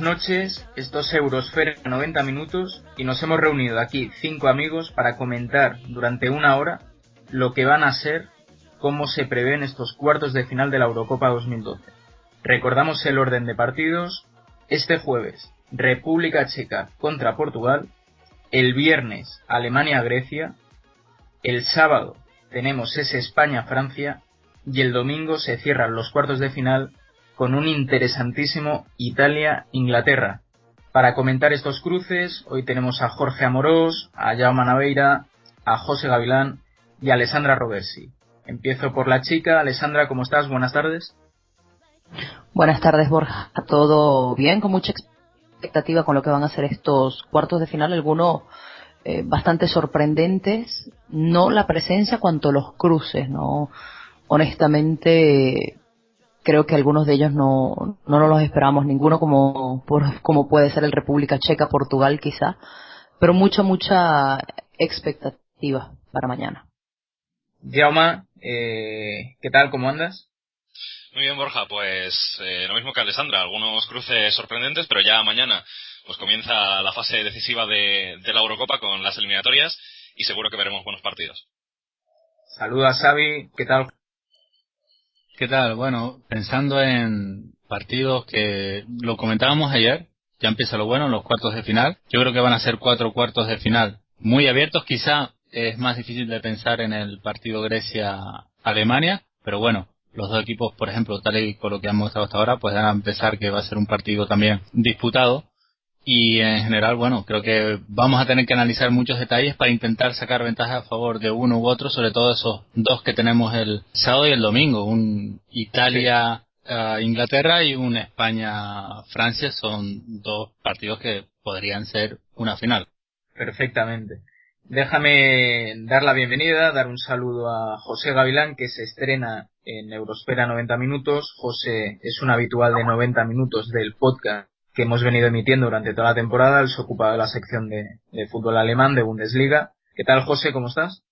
Noches, esto es Eurosfera 90 minutos y nos hemos reunido aquí cinco amigos para comentar durante una hora lo que van a ser, cómo se prevén estos cuartos de final de la Eurocopa 2012. Recordamos el orden de partidos. Este jueves, República Checa contra Portugal. El viernes, Alemania-Grecia. El sábado tenemos ese España-Francia. Y el domingo se cierran los cuartos de final con un interesantísimo Italia-Inglaterra. Para comentar estos cruces, hoy tenemos a Jorge Amorós, a Jaume Naveira, a José Gavilán y a Alessandra Roversi. Empiezo por la chica. Alessandra, ¿cómo estás? Buenas tardes. Buenas tardes, Borja. ¿Todo bien? Con mucha expectativa con lo que van a ser estos cuartos de final, algunos eh, bastante sorprendentes. No la presencia cuanto los cruces, ¿no? Honestamente, creo que algunos de ellos no, no nos los esperamos, ninguno como, por, como puede ser el República Checa, Portugal quizá, pero mucha, mucha expectativa para mañana. Jaume, eh, ¿qué tal? ¿Cómo andas? Muy bien, Borja, pues eh, lo mismo que Alessandra, algunos cruces sorprendentes, pero ya mañana pues comienza la fase decisiva de, de la Eurocopa con las eliminatorias y seguro que veremos buenos partidos. Saluda Xavi, ¿qué tal? ¿Qué tal? Bueno, pensando en partidos que lo comentábamos ayer, ya empieza lo bueno, los cuartos de final. Yo creo que van a ser cuatro cuartos de final muy abiertos. Quizá es más difícil de pensar en el partido Grecia-Alemania, pero bueno, los dos equipos, por ejemplo, tal y con lo que han mostrado hasta ahora, pues van a empezar que va a ser un partido también disputado. Y en general, bueno, creo que vamos a tener que analizar muchos detalles para intentar sacar ventaja a favor de uno u otro, sobre todo esos dos que tenemos el sábado y el domingo, un Italia Inglaterra y un España Francia, son dos partidos que podrían ser una final. Perfectamente. Déjame dar la bienvenida, dar un saludo a José Gavilán, que se estrena en Eurospera 90 minutos. José es un habitual de 90 minutos del podcast que hemos venido emitiendo durante toda la temporada. Él se ocupa de la sección de, fútbol alemán de Bundesliga. ¿Qué tal, José? ¿Cómo estás?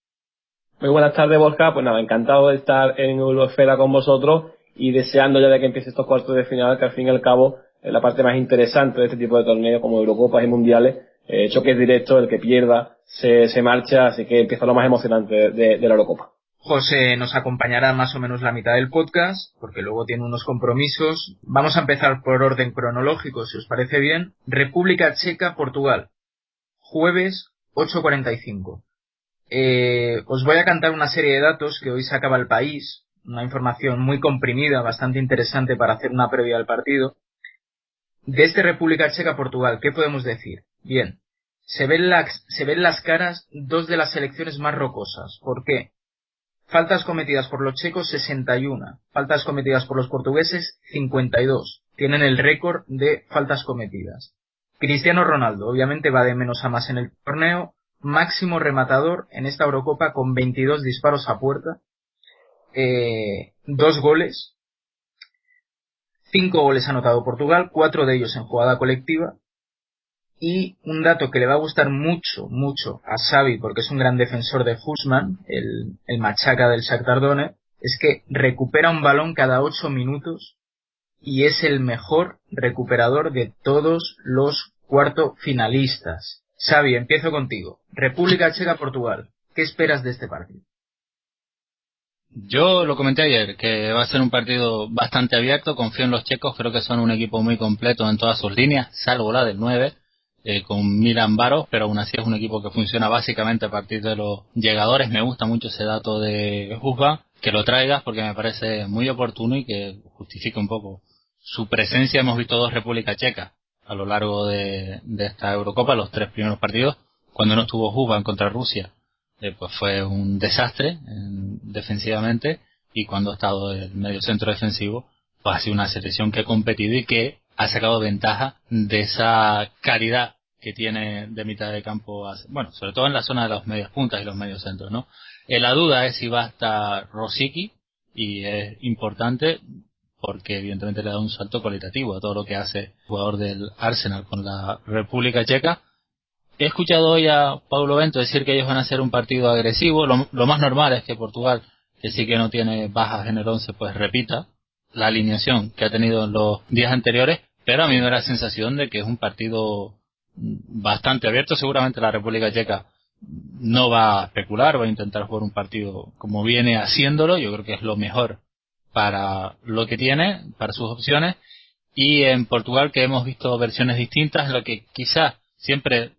Muy buenas tardes, Borja. Pues nada, encantado de estar en Eurosfera con vosotros y deseando ya de que empiece estos cuartos de final, que al fin y al cabo es la parte más interesante de este tipo de torneos como Eurocopas y Mundiales. Eh, choques directos, el que pierda se, se marcha, así que empieza lo más emocionante de la Eurocopa. José nos acompañará más o menos la mitad del podcast, porque luego tiene unos compromisos. Vamos a empezar por orden cronológico, si os parece bien. República Checa, Portugal. Jueves 8.45. Eh, os voy a cantar una serie de datos que hoy sacaba el país, una información muy comprimida, bastante interesante para hacer una previa al partido. De este República Checa, Portugal, ¿qué podemos decir? Bien, se ven, las, se ven las caras dos de las selecciones más rocosas. ¿Por qué? Faltas cometidas por los checos 61. Faltas cometidas por los portugueses 52. Tienen el récord de faltas cometidas. Cristiano Ronaldo obviamente va de menos a más en el torneo. Máximo rematador en esta Eurocopa con 22 disparos a puerta. Eh, dos goles. Cinco goles anotado Portugal, cuatro de ellos en jugada colectiva. Y un dato que le va a gustar mucho, mucho a Xavi, porque es un gran defensor de Husman, el, el machaca del Shakhtar es que recupera un balón cada ocho minutos y es el mejor recuperador de todos los cuarto finalistas. Xavi, empiezo contigo. República Checa, Portugal. ¿Qué esperas de este partido? Yo lo comenté ayer, que va a ser un partido bastante abierto, confío en los checos, creo que son un equipo muy completo en todas sus líneas, salvo la del 9, eh, con Milan Baros, pero aún así es un equipo que funciona básicamente a partir de los llegadores. Me gusta mucho ese dato de Husba, que lo traigas porque me parece muy oportuno y que justifica un poco su presencia. Hemos visto dos República Checa a lo largo de, esta Eurocopa, los tres primeros partidos. Cuando no estuvo Husba contra Rusia, eh, pues fue un desastre defensivamente y cuando ha estado el medio centro defensivo, pues ha sido una selección que ha competido y que ha sacado ventaja de esa calidad que tiene de mitad de campo, bueno, sobre todo en la zona de los medios puntas y los medios centros, ¿no? Eh, la duda es si va a estar Rosicki y es importante porque evidentemente le da un salto cualitativo a todo lo que hace el jugador del Arsenal con la República Checa. He escuchado hoy a Paulo Bento decir que ellos van a hacer un partido agresivo. Lo, lo más normal es que Portugal, que sí que no tiene bajas en el 11, pues repita la alineación que ha tenido en los días anteriores pero a mí me da la sensación de que es un partido bastante abierto. Seguramente la República Checa no va a especular, va a intentar jugar un partido como viene haciéndolo. Yo creo que es lo mejor para lo que tiene, para sus opciones. Y en Portugal, que hemos visto versiones distintas, lo que quizás siempre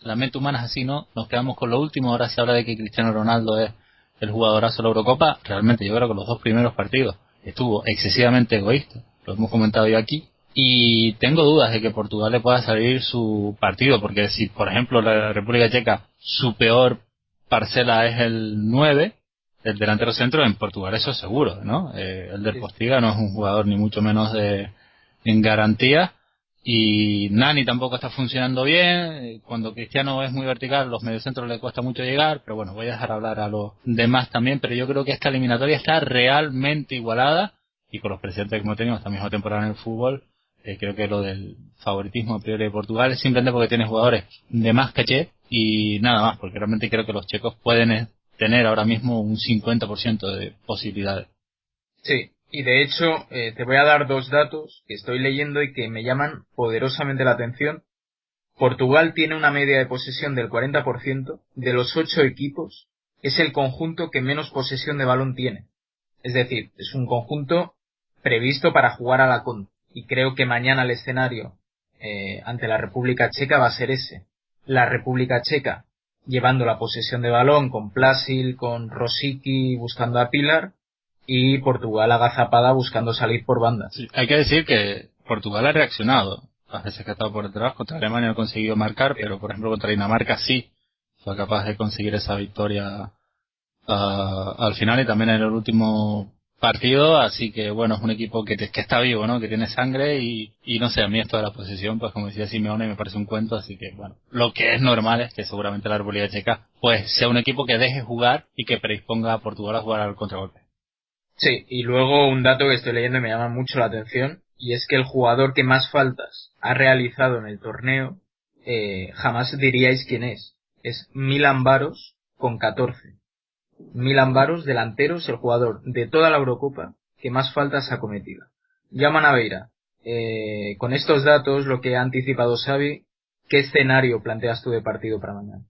la mente humana es así, ¿no? Nos quedamos con lo último. Ahora se habla de que Cristiano Ronaldo es el jugadorazo de la Eurocopa. Realmente yo creo que los dos primeros partidos estuvo excesivamente egoísta. Lo hemos comentado yo aquí. Y tengo dudas de que Portugal le pueda salir su partido, porque si, por ejemplo, la República Checa, su peor parcela es el 9, el delantero centro, en Portugal eso es seguro, ¿no? Eh, el del Postiga no es un jugador ni mucho menos de, en garantía y Nani tampoco está funcionando bien. Cuando Cristiano es muy vertical, los mediocentros le cuesta mucho llegar, pero bueno, voy a dejar hablar a los demás también, pero yo creo que esta eliminatoria está realmente igualada y con los presentes que hemos tenido esta misma temporada en el fútbol, eh, creo que lo del favoritismo a priori de Portugal es simplemente porque tiene jugadores de más caché y nada más, porque realmente creo que los checos pueden eh, tener ahora mismo un 50% de posibilidades. Sí, y de hecho, eh, te voy a dar dos datos que estoy leyendo y que me llaman poderosamente la atención. Portugal tiene una media de posesión del 40%, de los ocho equipos, es el conjunto que menos posesión de balón tiene. Es decir, es un conjunto previsto para jugar a la con. Y creo que mañana el escenario eh, ante la República Checa va a ser ese. La República Checa llevando la posesión de balón con Plasil, con Rosicky buscando a Pilar y Portugal agazapada buscando salir por bandas. hay que decir que Portugal ha reaccionado. Las veces que ha estado por detrás, contra Alemania no ha conseguido marcar, pero por ejemplo contra Dinamarca sí fue capaz de conseguir esa victoria ah, al final y también en el último partido, así que bueno, es un equipo que, que está vivo, ¿no? Que tiene sangre y, y no sé, a mí esto de la posesión, pues como decía Simeone, me parece un cuento, así que bueno, lo que es normal es que seguramente la República Checa, pues sea un equipo que deje jugar y que predisponga a Portugal a jugar al contragolpe. Sí, y luego un dato que estoy leyendo y me llama mucho la atención, y es que el jugador que más faltas ha realizado en el torneo, eh, jamás diríais quién es. Es Milan Baros con 14. Milan Baros, delantero, es el jugador de toda la Eurocopa que más faltas ha cometido. Llama Naveira. Eh, con estos datos, lo que ha anticipado Xavi, ¿qué escenario planteas tú de partido para mañana?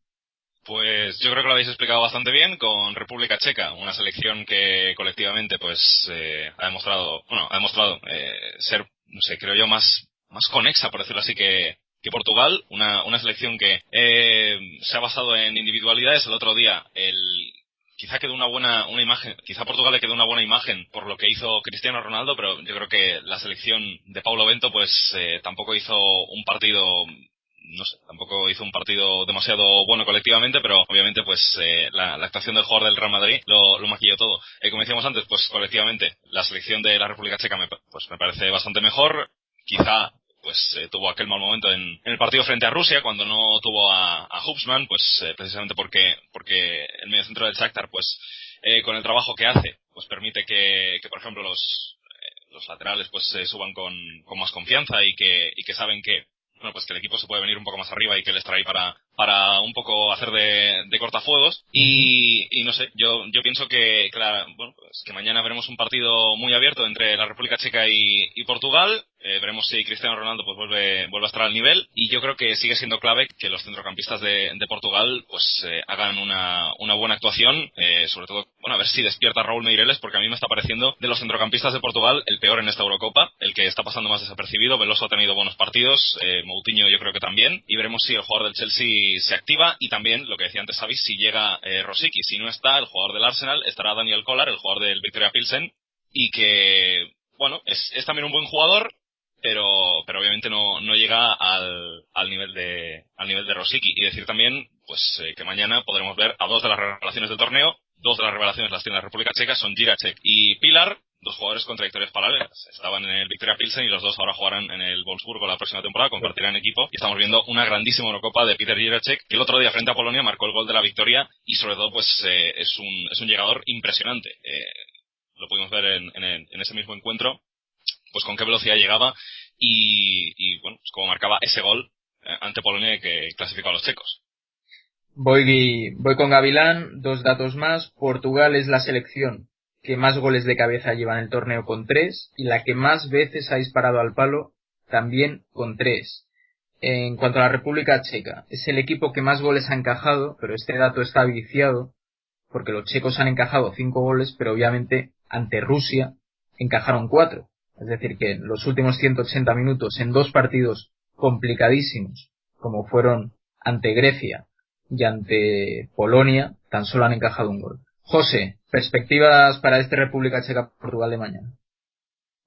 Pues yo creo que lo habéis explicado bastante bien con República Checa, una selección que colectivamente pues eh, ha demostrado, bueno, ha demostrado eh, ser, no sé, creo yo más más conexa, por decirlo así, que, que Portugal, una, una selección que eh, se ha basado en individualidades. El otro día, el quizá quedó una buena una imagen, quizá Portugal le quedó una buena imagen por lo que hizo Cristiano Ronaldo, pero yo creo que la selección de Paulo Bento pues eh, tampoco hizo un partido no sé, tampoco hizo un partido demasiado bueno colectivamente, pero obviamente pues eh, la, actuación del jugador del Real Madrid lo, lo maquilló todo. Eh, como decíamos antes, pues colectivamente la selección de la República Checa me, pues me parece bastante mejor. Quizá pues eh, tuvo aquel mal momento en, el partido frente a Rusia cuando no tuvo a, a Hubsman, pues precisamente porque porque el mediocentro del Shakhtar pues con el trabajo que hace pues permite que, que por ejemplo los los laterales pues se suban con, con más confianza y que, y que saben que bueno, pues que el equipo se puede venir un poco más arriba y que les trae para, para un poco hacer de, de cortafuegos. Y, y no sé, yo, yo pienso que, claro, bueno, pues que mañana veremos un partido muy abierto entre la República Checa y, y Portugal. Eh, veremos si Cristiano Ronaldo pues vuelve, vuelve a estar al nivel. Y yo creo que sigue siendo clave que los centrocampistas de, de Portugal pues eh, hagan una, una buena actuación. Eh, sobre todo, bueno, a ver si despierta Raúl Meireles, porque a mí me está pareciendo de los centrocampistas de Portugal el peor en esta Eurocopa, el que está pasando más desapercibido. Veloso ha tenido buenos partidos, eh, Moutinho yo creo que también. Y veremos si el jugador del Chelsea se activa. Y también, lo que decía antes Xavi, si llega eh, Rosicky. Si no está, el jugador del Arsenal, estará Daniel Collar, el jugador del Victoria Pilsen. Y que, bueno, es, también un buen jugador, pero, pero obviamente no, no llega al, al nivel de, al nivel de Rosicky. Y decir también, pues, eh, que mañana podremos ver a dos de las revelaciones del torneo. Dos de las revelaciones las tiene la República Checa, son Giracek y Pilar, dos jugadores con trayectorias paralelas. Estaban en el Victoria Pilsen y los dos ahora jugarán en el Wolfsburgo la próxima temporada, compartirán equipo. Y estamos viendo una grandísima Eurocopa de Peter Jiracek, que el otro día frente a Polonia marcó el gol de la victoria y sobre todo pues eh, es, un, es un llegador impresionante. Eh, lo pudimos ver en, en, ese mismo encuentro pues con qué velocidad llegaba y, y bueno, pues como marcaba ese gol eh, ante Polonia que clasificó a los checos. Voy, voy con Gavilán, dos datos más. Portugal es la selección que más goles de cabeza lleva en el torneo con tres y la que más veces ha disparado al palo también con tres. En cuanto a la República Checa, es el equipo que más goles ha encajado, pero este dato está viciado, porque los checos han encajado cinco goles, pero obviamente ante Rusia encajaron cuatro. Es decir, que en los últimos 180 minutos, en dos partidos complicadísimos, como fueron ante Grecia y ante Polonia, tan solo han encajado un gol. José, perspectivas para este República Checa-Portugal de mañana.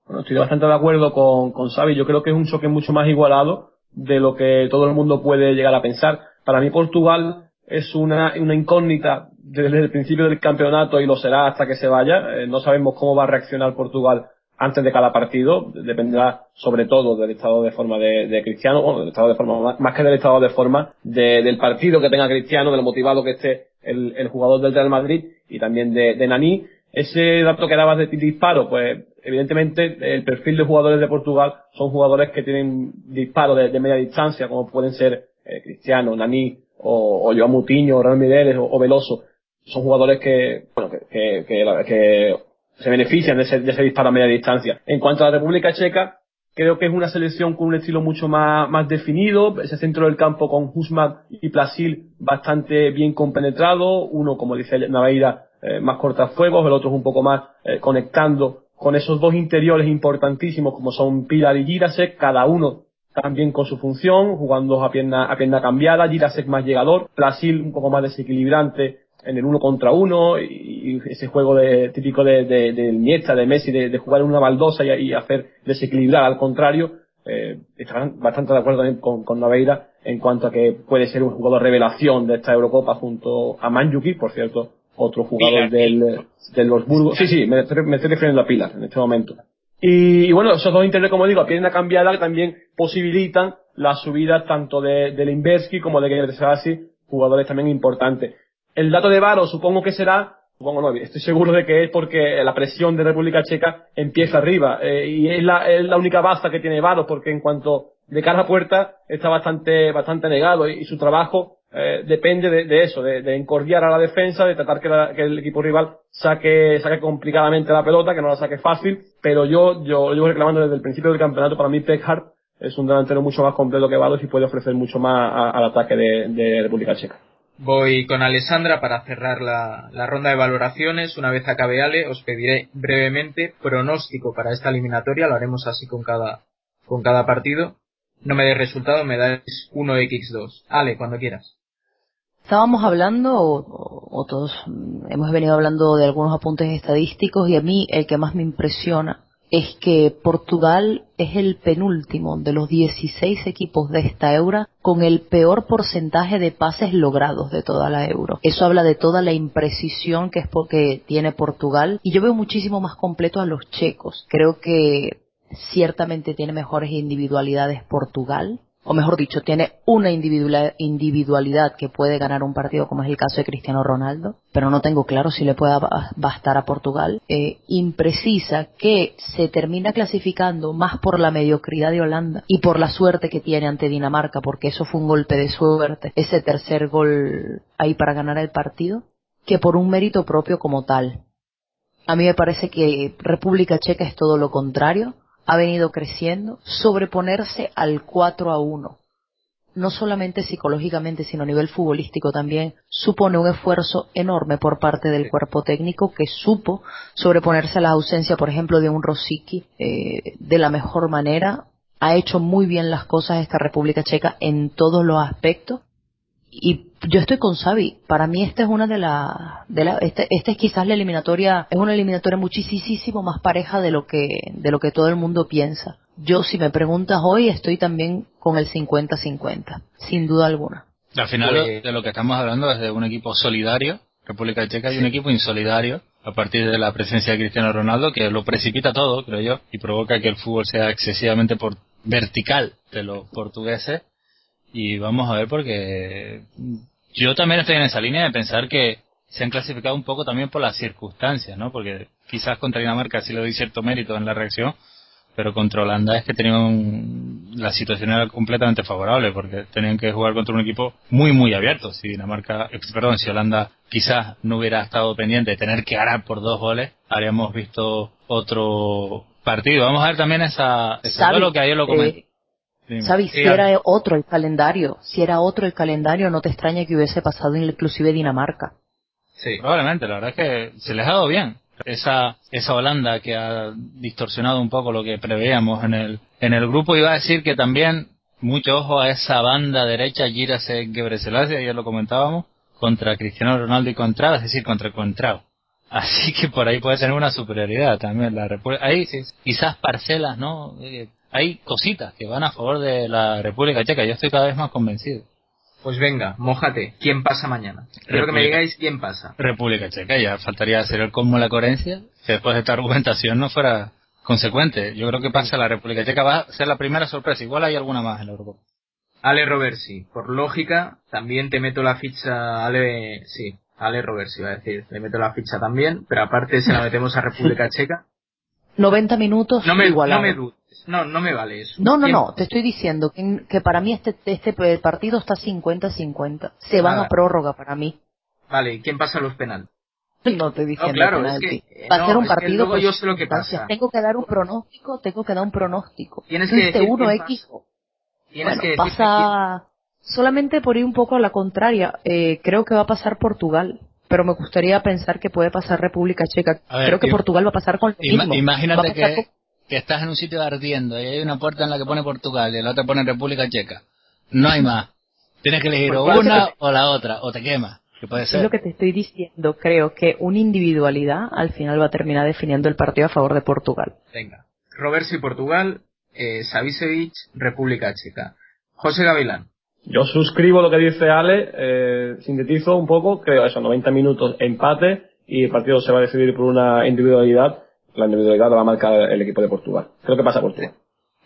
Bueno, estoy bastante de acuerdo con, con Xavi. Yo creo que es un choque mucho más igualado de lo que todo el mundo puede llegar a pensar. Para mí Portugal es una, una incógnita desde el principio del campeonato y lo será hasta que se vaya. Eh, no sabemos cómo va a reaccionar Portugal antes de cada partido. Dependerá sobre todo del estado de forma de, Cristiano, bueno, del estado de forma, más que del estado de forma del partido que tenga Cristiano, de lo motivado que esté el, jugador del Real Madrid y también de, de Nani. Ese dato que dabas de disparo, pues evidentemente el perfil de jugadores de Portugal son jugadores que tienen disparos de, media distancia, como pueden ser eh, Cristiano, Nani o, o Joan Mutiño, o Real Mireles o, Veloso. Son jugadores que, bueno, que, que, que, se benefician de ese, de ese disparo a media distancia. En cuanto a la República Checa, creo que es una selección con un estilo mucho más, más definido, ese centro del campo con Husman y Plasil bastante bien compenetrado, uno, como dice Naveira, eh, más cortafuegos, el otro es un poco más eh, conectando con esos dos interiores importantísimos como son Pilar y Girasek, cada uno también con su función, jugando a pierna, a pierna cambiada, Girasek más llegador, Plasil un poco más desequilibrante en el uno contra uno y, ese juego de, típico de, de, de de Messi, de, jugar en una baldosa y, hacer desequilibrar al contrario, eh, estarán bastante de acuerdo también con, con Naveira en cuanto a que puede ser un jugador revelación de esta Eurocopa junto a Manjuki, por cierto, otro jugador del, de los Burgos. Sí, sí, me, me, estoy refiriendo a Pilar en este momento. Y, bueno, esos dos interiores, como digo, a pierna cambiada que también posibilitan la subida tanto de, de Limberski como de Geir jugadores también importantes. El dato de Varo supongo que será, supongo no, estoy seguro de que es porque la presión de República Checa empieza arriba, eh, y es la, es la única baza que tiene Varo, porque en cuanto de cara a puerta está bastante, bastante negado y su trabajo eh, depende de, eso, de, encordiar a la defensa, de tratar que, el equipo rival saque, saque complicadamente la pelota, que no la saque fácil, pero yo, yo llevo reclamando desde el principio del campeonato, para mí Peckhart es un delantero mucho más completo que Vados y puede ofrecer mucho más al ataque de, de, República Checa. Voy con Alessandra para cerrar la, la, ronda de valoraciones. Una vez acabe Ale, os pediré brevemente pronóstico para esta eliminatoria. Lo haremos así con cada, con cada partido. No me dé resultado, me dais 1x2. Ale, cuando quieras. Estábamos hablando, o, todos hemos venido hablando de algunos apuntes estadísticos y a mí el que más me impresiona es que Portugal es el penúltimo de los 16 equipos de esta Euro con el peor porcentaje de pases logrados de toda la Euro. Eso habla de toda la imprecisión que es porque tiene Portugal y yo veo muchísimo más completo a los checos. Creo que ciertamente tiene mejores individualidades Portugal, o mejor dicho, tiene una individualidad que puede ganar un partido, como es el caso de Cristiano Ronaldo, pero no tengo claro si le pueda bastar a Portugal. Eh, imprecisa que se termina clasificando más por la mediocridad de Holanda y por la suerte que tiene ante Dinamarca, porque eso fue un golpe de suerte, ese tercer gol ahí para ganar el partido, que por un mérito propio como tal. A mí me parece que República Checa es todo lo contrario ha venido creciendo, sobreponerse al 4 a 1, no solamente psicológicamente, sino a nivel futbolístico también, supone un esfuerzo enorme por parte del cuerpo técnico que supo sobreponerse a la ausencia, por ejemplo, de un Rosicky eh, de la mejor manera. Ha hecho muy bien las cosas esta República Checa en todos los aspectos y yo estoy con Xavi. Para mí esta es una de las, de la, este, esta es quizás la eliminatoria, es una eliminatoria muchísimo más pareja de lo que, de lo que todo el mundo piensa. Yo, si me preguntas hoy, estoy también con el 50-50, sin duda alguna. Al final pues- de lo que estamos hablando es de un equipo solidario, República Checa, y un equipo insolidario a partir de la presencia de Cristiano Ronaldo, que lo precipita todo, creo yo, y provoca que el fútbol sea excesivamente por vertical de los portugueses y vamos a ver porque yo también estoy en esa línea de pensar que se han clasificado un poco también por las circunstancias, ¿no? Porque quizás contra Dinamarca sí le doy cierto mérito en la reacción, pero contra Holanda es que tenían la situación era completamente favorable porque tenían que jugar contra un equipo muy muy abierto. Si Dinamarca, eh, perdón, si Holanda quizás no hubiera estado pendiente de tener que ganar por dos goles, habríamos visto otro partido. Vamos a ver también esa, ese lo que ayer lo comenté. ¿Sabes? Si era otro el calendario, si era otro el calendario, no te extraña que hubiese pasado inclusive Dinamarca. Sí. Probablemente, la verdad es que se les ha dado bien. Esa, esa Holanda que ha distorsionado un poco lo que preveíamos en el, en el grupo, iba a decir que también mucho ojo a esa banda derecha, Girase Gebreselassie, ya lo comentábamos, contra Cristiano Ronaldo y contra, es decir, contra Contrao. Así que por ahí puede tener una superioridad también la República. Hay quizás parcelas, ¿no? Hay cositas que van a favor de la República Checa. Yo estoy cada vez más convencido. Pues venga, mojate. ¿Quién pasa mañana? Quiero que me digáis quién pasa. República Checa. Ya faltaría hacer el colmo la coherencia. Que después de esta argumentación no fuera consecuente. Yo creo que pasa la República Checa. Va a ser la primera sorpresa. Igual hay alguna más en la Europa. Ale Roversi. Por lógica, también te meto la ficha. Ale, sí, Ale Roversi iba a decir. Le meto la ficha también. Pero aparte se la metemos a República Checa. 90 minutos no me, No me no, no me vale eso. No, no, no, te estoy diciendo que, para mí este, este partido está 50-50. Se van a prórroga para mí. Vale, ¿quién pasa los penales? No te dije claro, es que, Va a ser un partido. Que yo sé lo que pasa. Tengo que dar un pronóstico, tengo que dar un pronóstico. Tienes que decir 1X. Tienes que pasa solamente por ir un poco a la contraria. Eh, creo que va a pasar Portugal pero me gustaría pensar que puede pasar República Checa. Creo que Portugal va a pasar con lo mismo. Imagínate que, que estás en un sitio ardiendo y hay una puerta en la que pone Portugal y la otra pone República Checa. No hay más. Tienes que elegir pues, una o la otra, o te quemas. Que puede ser. Es lo que te estoy diciendo. Creo que una individualidad al final va a terminar definiendo el partido a favor de Portugal. Venga. Roberto y Portugal, eh, Savicevic, República Checa. José Gavilán. Yo suscribo lo que dice Ale, eh, sintetizo un poco, creo eso, 90 minutos empate y el partido se va a decidir por una individualidad la individualidad la va a marcar el equipo de Portugal. Creo que pasa Portugal.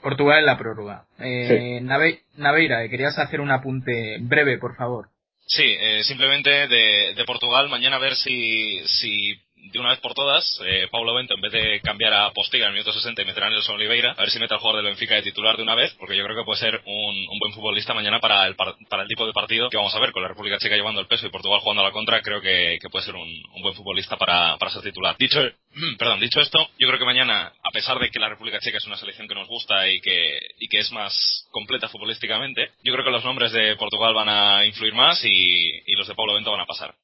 Portugal en la prórroga. Eh, Naveira, querías hacer un apunte breve, por favor. Sí, eh, simplemente de, de, Portugal, mañana a ver si, si de una vez por todas, eh, Paulo Bento, en vez de cambiar a Postiga en el minuto 60 y meter a Nelson Oliveira, a ver si mete al jugador del Benfica de titular de una vez, porque yo creo que puede ser un, un buen futbolista mañana para el, para el tipo de partido que vamos a ver, con la República Checa llevando el peso y Portugal jugando a la contra, creo que, que puede ser un, un, buen futbolista para, para ser titular. Dicho, perdón, dicho esto, yo creo que mañana, a pesar de que la República Checa es una selección que nos gusta y que, y que es más completa futbolísticamente, yo creo que los nombres de Portugal van a influir más y, y los de Paulo Bento van a pasar.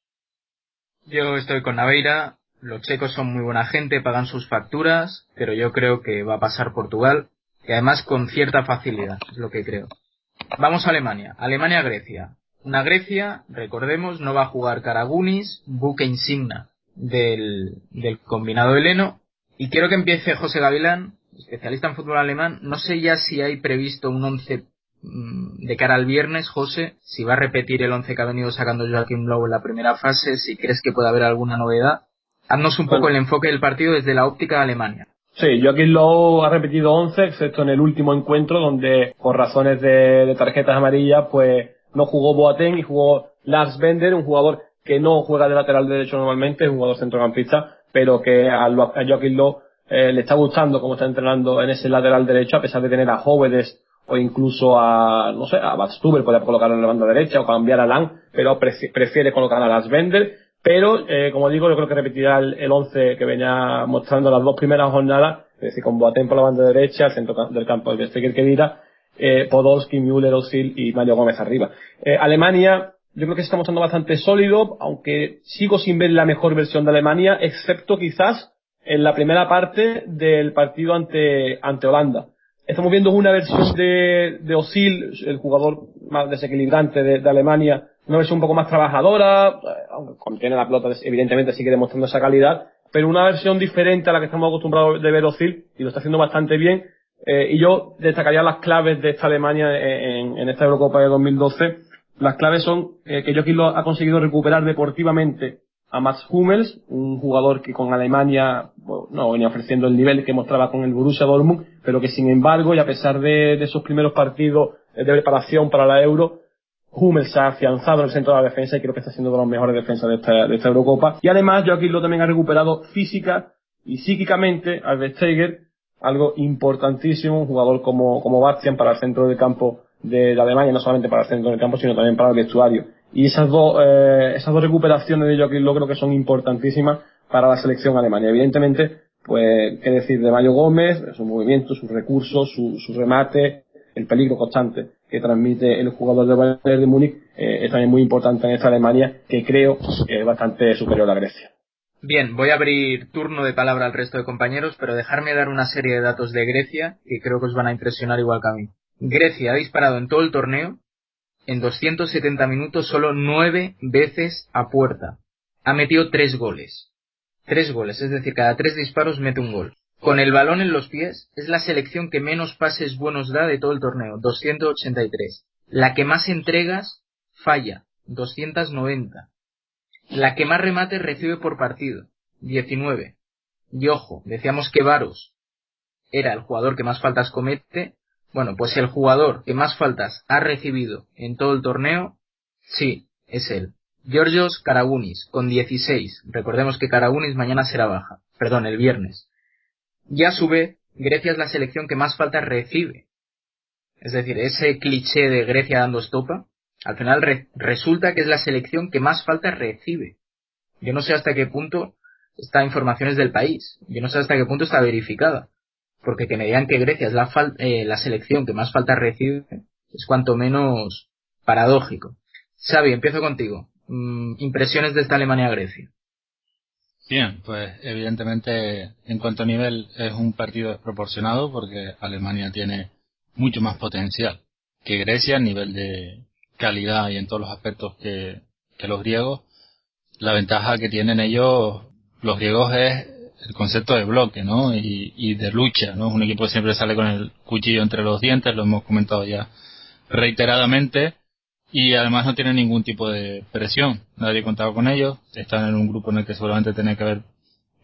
Yo estoy con Naveira, los checos son muy buena gente, pagan sus facturas, pero yo creo que va a pasar Portugal, y además con cierta facilidad, es lo que creo. Vamos a Alemania. Alemania-Grecia. Una Grecia, recordemos, no va a jugar Karagunis, buque insignia del, del combinado heleno. Y quiero que empiece José Gavilán, especialista en fútbol alemán. No sé ya si hay previsto un once mm, de cara al viernes, José, si va a repetir el once que ha venido sacando Joaquín Lowe en la primera fase, si crees que puede haber alguna novedad. Haznos un poco el enfoque del partido desde la óptica de Alemania. Sí, Joaquín Lowe ha repetido 11, excepto en el último encuentro, donde por razones de, tarjetas amarillas, pues no jugó Boateng y jugó Lars Bender, un jugador que no juega de lateral derecho normalmente, es un jugador centrocampista, pero que a, Joaquín Lowe eh, le está gustando cómo está entrenando en ese lateral derecho, a pesar de tener a jóvenes o incluso a, no sé, a Batstuber, puede colocarlo en la banda derecha o cambiar a Lang, pero prefiere colocar a Lars Bender pero, eh, como digo, yo creo que repetirá el, 11 que venía mostrando las dos primeras jornadas, es decir, con Boateng por la banda derecha, el centro del campo de Steger Kedira, eh, Podolski, Müller, Osil y Mario Gómez arriba. Eh, Alemania, yo creo que se está mostrando bastante sólido, aunque sigo sin ver la mejor versión de Alemania, excepto quizás en la primera parte del partido ante, ante Holanda. Estamos viendo una versión de, de Osil, el jugador más desequilibrante de Alemania, una versión un poco más trabajadora, aunque contiene la pelota evidentemente sigue demostrando esa calidad, pero una versión diferente a la que estamos acostumbrados de ver Ozil y lo está haciendo bastante bien. Eh, y yo destacaría las claves de esta Alemania en, esta Eurocopa de 2012. Las claves son eh, que Joaquín lo ha conseguido recuperar deportivamente a Max Hummels, un jugador que con Alemania no venía ofreciendo el nivel que mostraba con el Borussia Dortmund, pero que sin embargo y a pesar de, de esos primeros partidos de preparación para la Euro, Hummels se ha afianzado en el centro de la defensa y creo que está siendo de los mejores defensas de esta, de esta Eurocopa. Y además, Joaquín Lo también ha recuperado física y psíquicamente al Vestager, algo importantísimo, un jugador como, como Bastian para el centro del campo de, Alemania, no solamente para el centro del campo, sino también para el vestuario. Y esas dos, eh, esas dos recuperaciones de Joaquín Lo creo que son importantísimas para la selección alemana. Evidentemente, pues, qué decir de Mario Gómez, sus movimientos, sus recursos, su, su remate, el peligro constante que transmite el jugador de Bayern de Múnich eh, es también muy importante en esta Alemania que creo es bastante superior a Grecia. Bien, voy a abrir turno de palabra al resto de compañeros, pero dejarme dar una serie de datos de Grecia que creo que os van a impresionar igual que a mí. Grecia ha disparado en todo el torneo, en 270 minutos, solo nueve veces a puerta. Ha metido tres goles. Tres goles, es decir, cada tres disparos mete un gol. Con el balón en los pies, es la selección que menos pases buenos da de todo el torneo, 283. La que más entregas falla, 290. La que más remates recibe por partido, 19. Y ojo, decíamos que Varos era el jugador que más faltas comete. Bueno, pues el jugador que más faltas ha recibido en todo el torneo, sí, es él. Georgios Karagounis, con 16. Recordemos que Karagounis mañana será baja. Perdón, el viernes. Y a su vez, Grecia es la selección que más faltas recibe. Es decir, ese cliché de Grecia dando estopa, al final resulta que es la selección que más faltas recibe. Yo no sé hasta qué punto esta información es del país. Yo no sé hasta qué punto está verificada. Porque que me digan que Grecia es la, eh, la selección que más faltas recibe es cuanto menos paradójico. Xavi, empiezo contigo. Mm, impresiones de esta Alemania-Grecia. Bien, pues evidentemente en cuanto a nivel es un partido desproporcionado porque Alemania tiene mucho más potencial que Grecia a nivel de calidad y en todos los aspectos que, los griegos. La ventaja que tienen ellos, los griegos, es el concepto de bloque, ¿no? Y, y de lucha, ¿no? Es un equipo que siempre sale con el cuchillo entre los dientes, lo hemos comentado ya reiteradamente y además no tienen ningún tipo de presión. Nadie contaba con ellos. Están en un grupo en el que seguramente tiene que haber,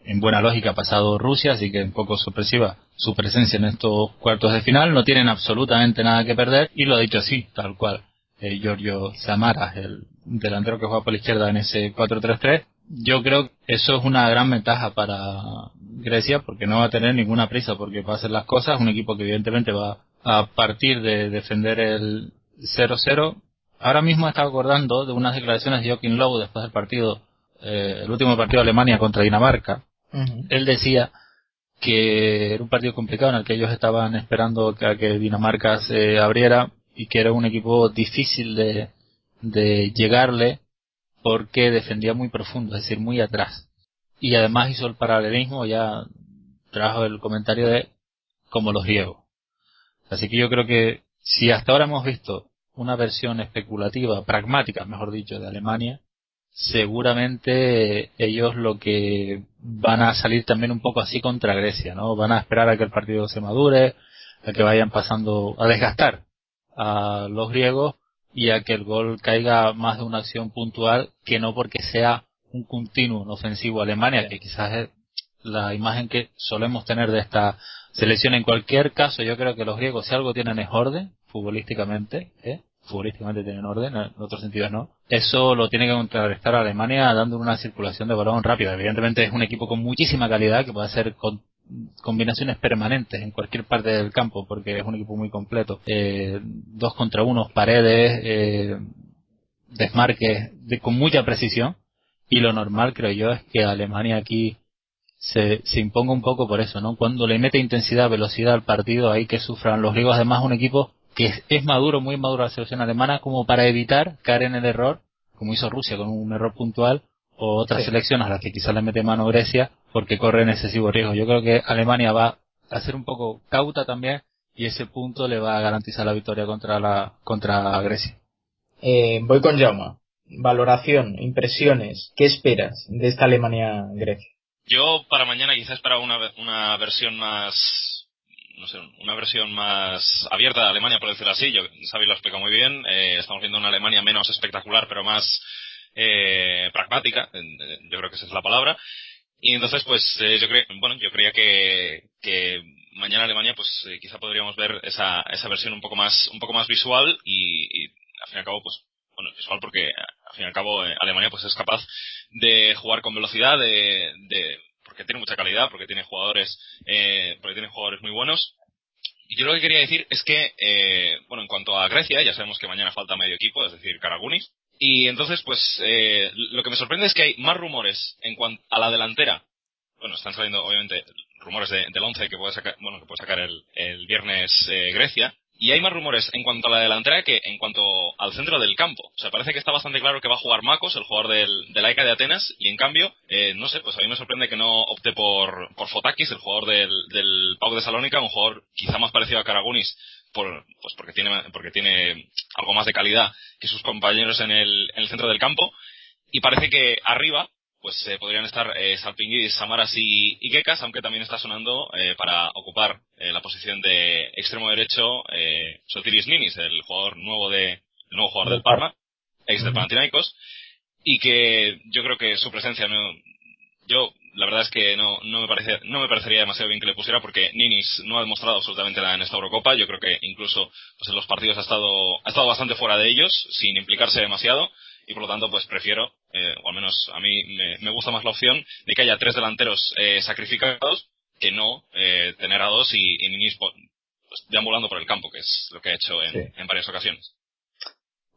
en buena lógica, pasado Rusia, así que un poco sorpresiva su presencia en estos cuartos de final. No tienen absolutamente nada que perder y lo ha dicho así, tal cual. Eh, Giorgio Samaras, el delantero que juega por la izquierda en ese 4-3-3. Yo creo que eso es una gran ventaja para Grecia porque no va a tener ninguna prisa porque va a hacer las cosas. Un equipo que evidentemente va a partir de defender el 0-0 ahora mismo estaba acordando de unas declaraciones de Joachim Lowe después del partido, eh, el último partido de Alemania contra Dinamarca. Él decía que era un partido complicado en el que ellos estaban esperando que, que Dinamarca se abriera y que era un equipo difícil de, de llegarle porque defendía muy profundo, es decir, muy atrás. Y además hizo el paralelismo, ya trajo el comentario de como los griegos. Así que yo creo que si hasta ahora hemos visto una versión especulativa, pragmática, mejor dicho, de Alemania, seguramente ellos lo que van a salir también un poco así contra Grecia, ¿no? Van a esperar a que el partido se madure, a que vayan pasando, a desgastar a los griegos y a que el gol caiga más de una acción puntual que no porque sea un continuo ofensivo Alemania, que quizás es la imagen que solemos tener de esta selección. En cualquier caso, yo creo que los griegos, si algo tienen es orden, futbolísticamente, ¿eh? futbolísticamente tienen orden, en otros sentidos no. Eso lo tiene que contrarrestar Alemania dando una circulación de balón rápida. Evidentemente es un equipo con muchísima calidad que puede hacer con combinaciones permanentes en cualquier parte del campo porque es un equipo muy completo. Eh, dos contra unos, paredes, eh, desmarques de, con mucha precisión y lo normal creo yo es que Alemania aquí se, se imponga un poco por eso, ¿no? Cuando le mete intensidad, velocidad al partido, hay que sufran los griegos. Además, un equipo que es, maduro, muy maduro la selección alemana, como para evitar caer en el error, como hizo Rusia con un error puntual, o otras selecciones a las que quizás le mete mano Grecia, porque corren excesivo riesgo. Yo creo que Alemania va a ser un poco cauta también, y ese punto le va a garantizar la victoria contra la contra Grecia. Eh, voy con Jaume. Valoración, impresiones, ¿qué esperas de esta Alemania-Grecia? Yo para mañana quizás para una, una versión más no sé, una versión más abierta de Alemania, por decirlo así. Yo, Xavi lo explica muy bien. Eh, estamos viendo una Alemania menos espectacular, pero más eh, pragmática. Yo creo que esa es la palabra. Y entonces, pues, eh, yo creo, bueno, yo creía que, que mañana Alemania, pues, eh, quizá podríamos ver esa, esa versión un poco más, un poco más visual y, y al fin y al cabo, pues, bueno, visual porque al fin y al cabo eh, Alemania, pues, es capaz de jugar con velocidad, de, de porque tiene mucha calidad, porque tiene jugadores, eh, porque tiene jugadores muy buenos. Y yo lo que quería decir es que, eh, bueno, en cuanto a Grecia, ya sabemos que mañana falta medio equipo, es decir, Karagunis. Y entonces, pues, eh, lo que me sorprende es que hay más rumores en cuanto a la delantera. Bueno, están saliendo, obviamente, rumores del 11 que puede sacar, bueno, que puede sacar el, el viernes eh, Grecia. Y hay más rumores en cuanto a la delantera que en cuanto al centro del campo. O sea, parece que está bastante claro que va a jugar Macos, el jugador del, del AECA de Atenas, y en cambio, eh, no sé, pues a mí me sorprende que no opte por, por Fotakis, el jugador del, del Pau de Salónica, un jugador quizá más parecido a Karagunis, por, pues porque tiene, porque tiene algo más de calidad que sus compañeros en el, en el centro del campo. Y parece que arriba, pues eh, podrían estar eh, Samaras y, y Gekas, aunque también está sonando eh, para ocupar eh, la posición de extremo derecho eh, Sotiris Ninis, el jugador nuevo de el nuevo jugador del Parma, ex del Panathinaikos, y que yo creo que su presencia no yo la verdad es que no, no me parece, no me parecería demasiado bien que le pusiera porque Ninis no ha demostrado absolutamente nada en esta Eurocopa. Yo creo que incluso pues en los partidos ha estado, ha estado bastante fuera de ellos, sin implicarse demasiado y por lo tanto pues prefiero, eh, o al menos a mí me, me, gusta más la opción de que haya tres delanteros eh, sacrificados que no eh, tener a dos y, y Ninis pues, deambulando por el campo, que es lo que ha hecho en, sí. en varias ocasiones.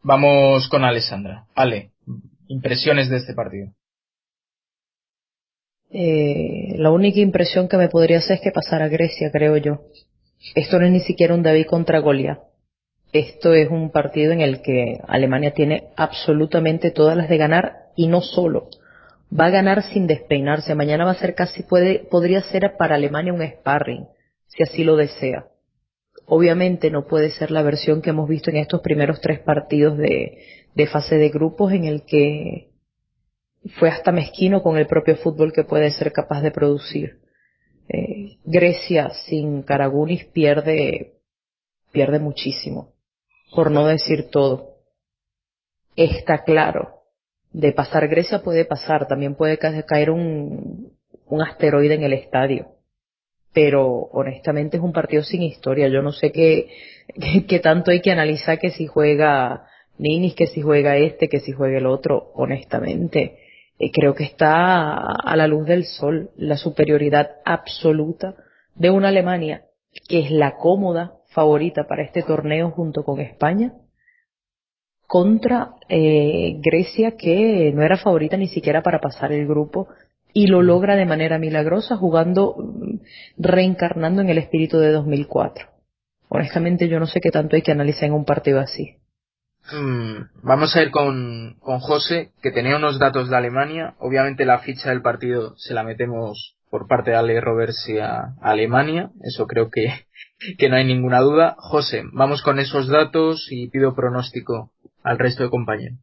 Vamos con Alessandra. Ale, impresiones de este partido. Eh, la única impresión que me podría hacer es que pasara Grecia, creo yo. Esto no es ni siquiera un David contra Goliat. Esto es un partido en el que Alemania tiene absolutamente todas las de ganar y no solo. Va a ganar sin despeinarse. Mañana va a ser casi, puede, podría ser para Alemania un sparring, si así lo desea. Obviamente no puede ser la versión que hemos visto en estos primeros tres partidos de, fase de grupos en el que fue hasta mezquino con el propio fútbol que puede ser capaz de producir. Eh, Grecia sin Karagunis pierde, pierde muchísimo, por no decir todo. Está claro, de pasar Grecia puede pasar, también puede caer un, un asteroide en el estadio. Pero honestamente es un partido sin historia. Yo no sé qué, qué, tanto hay que analizar que si juega Ninis, que si juega este, que si juega el otro. Honestamente, eh, creo que está a la luz del sol la superioridad absoluta de una Alemania que es la cómoda favorita para este torneo junto con España contra eh, Grecia que no era favorita ni siquiera para pasar el grupo y lo logra de manera milagrosa jugando, reencarnando en el espíritu de 2004. Honestamente yo no sé qué tanto hay que analizar en un partido así. Mm, vamos a ir con, con José, que tenía unos datos de Alemania. Obviamente la ficha del partido se la metemos por parte de Ale Roversi a, a Alemania. Eso creo que, que no hay ninguna duda. José, vamos con esos datos y pido pronóstico al resto de compañeros.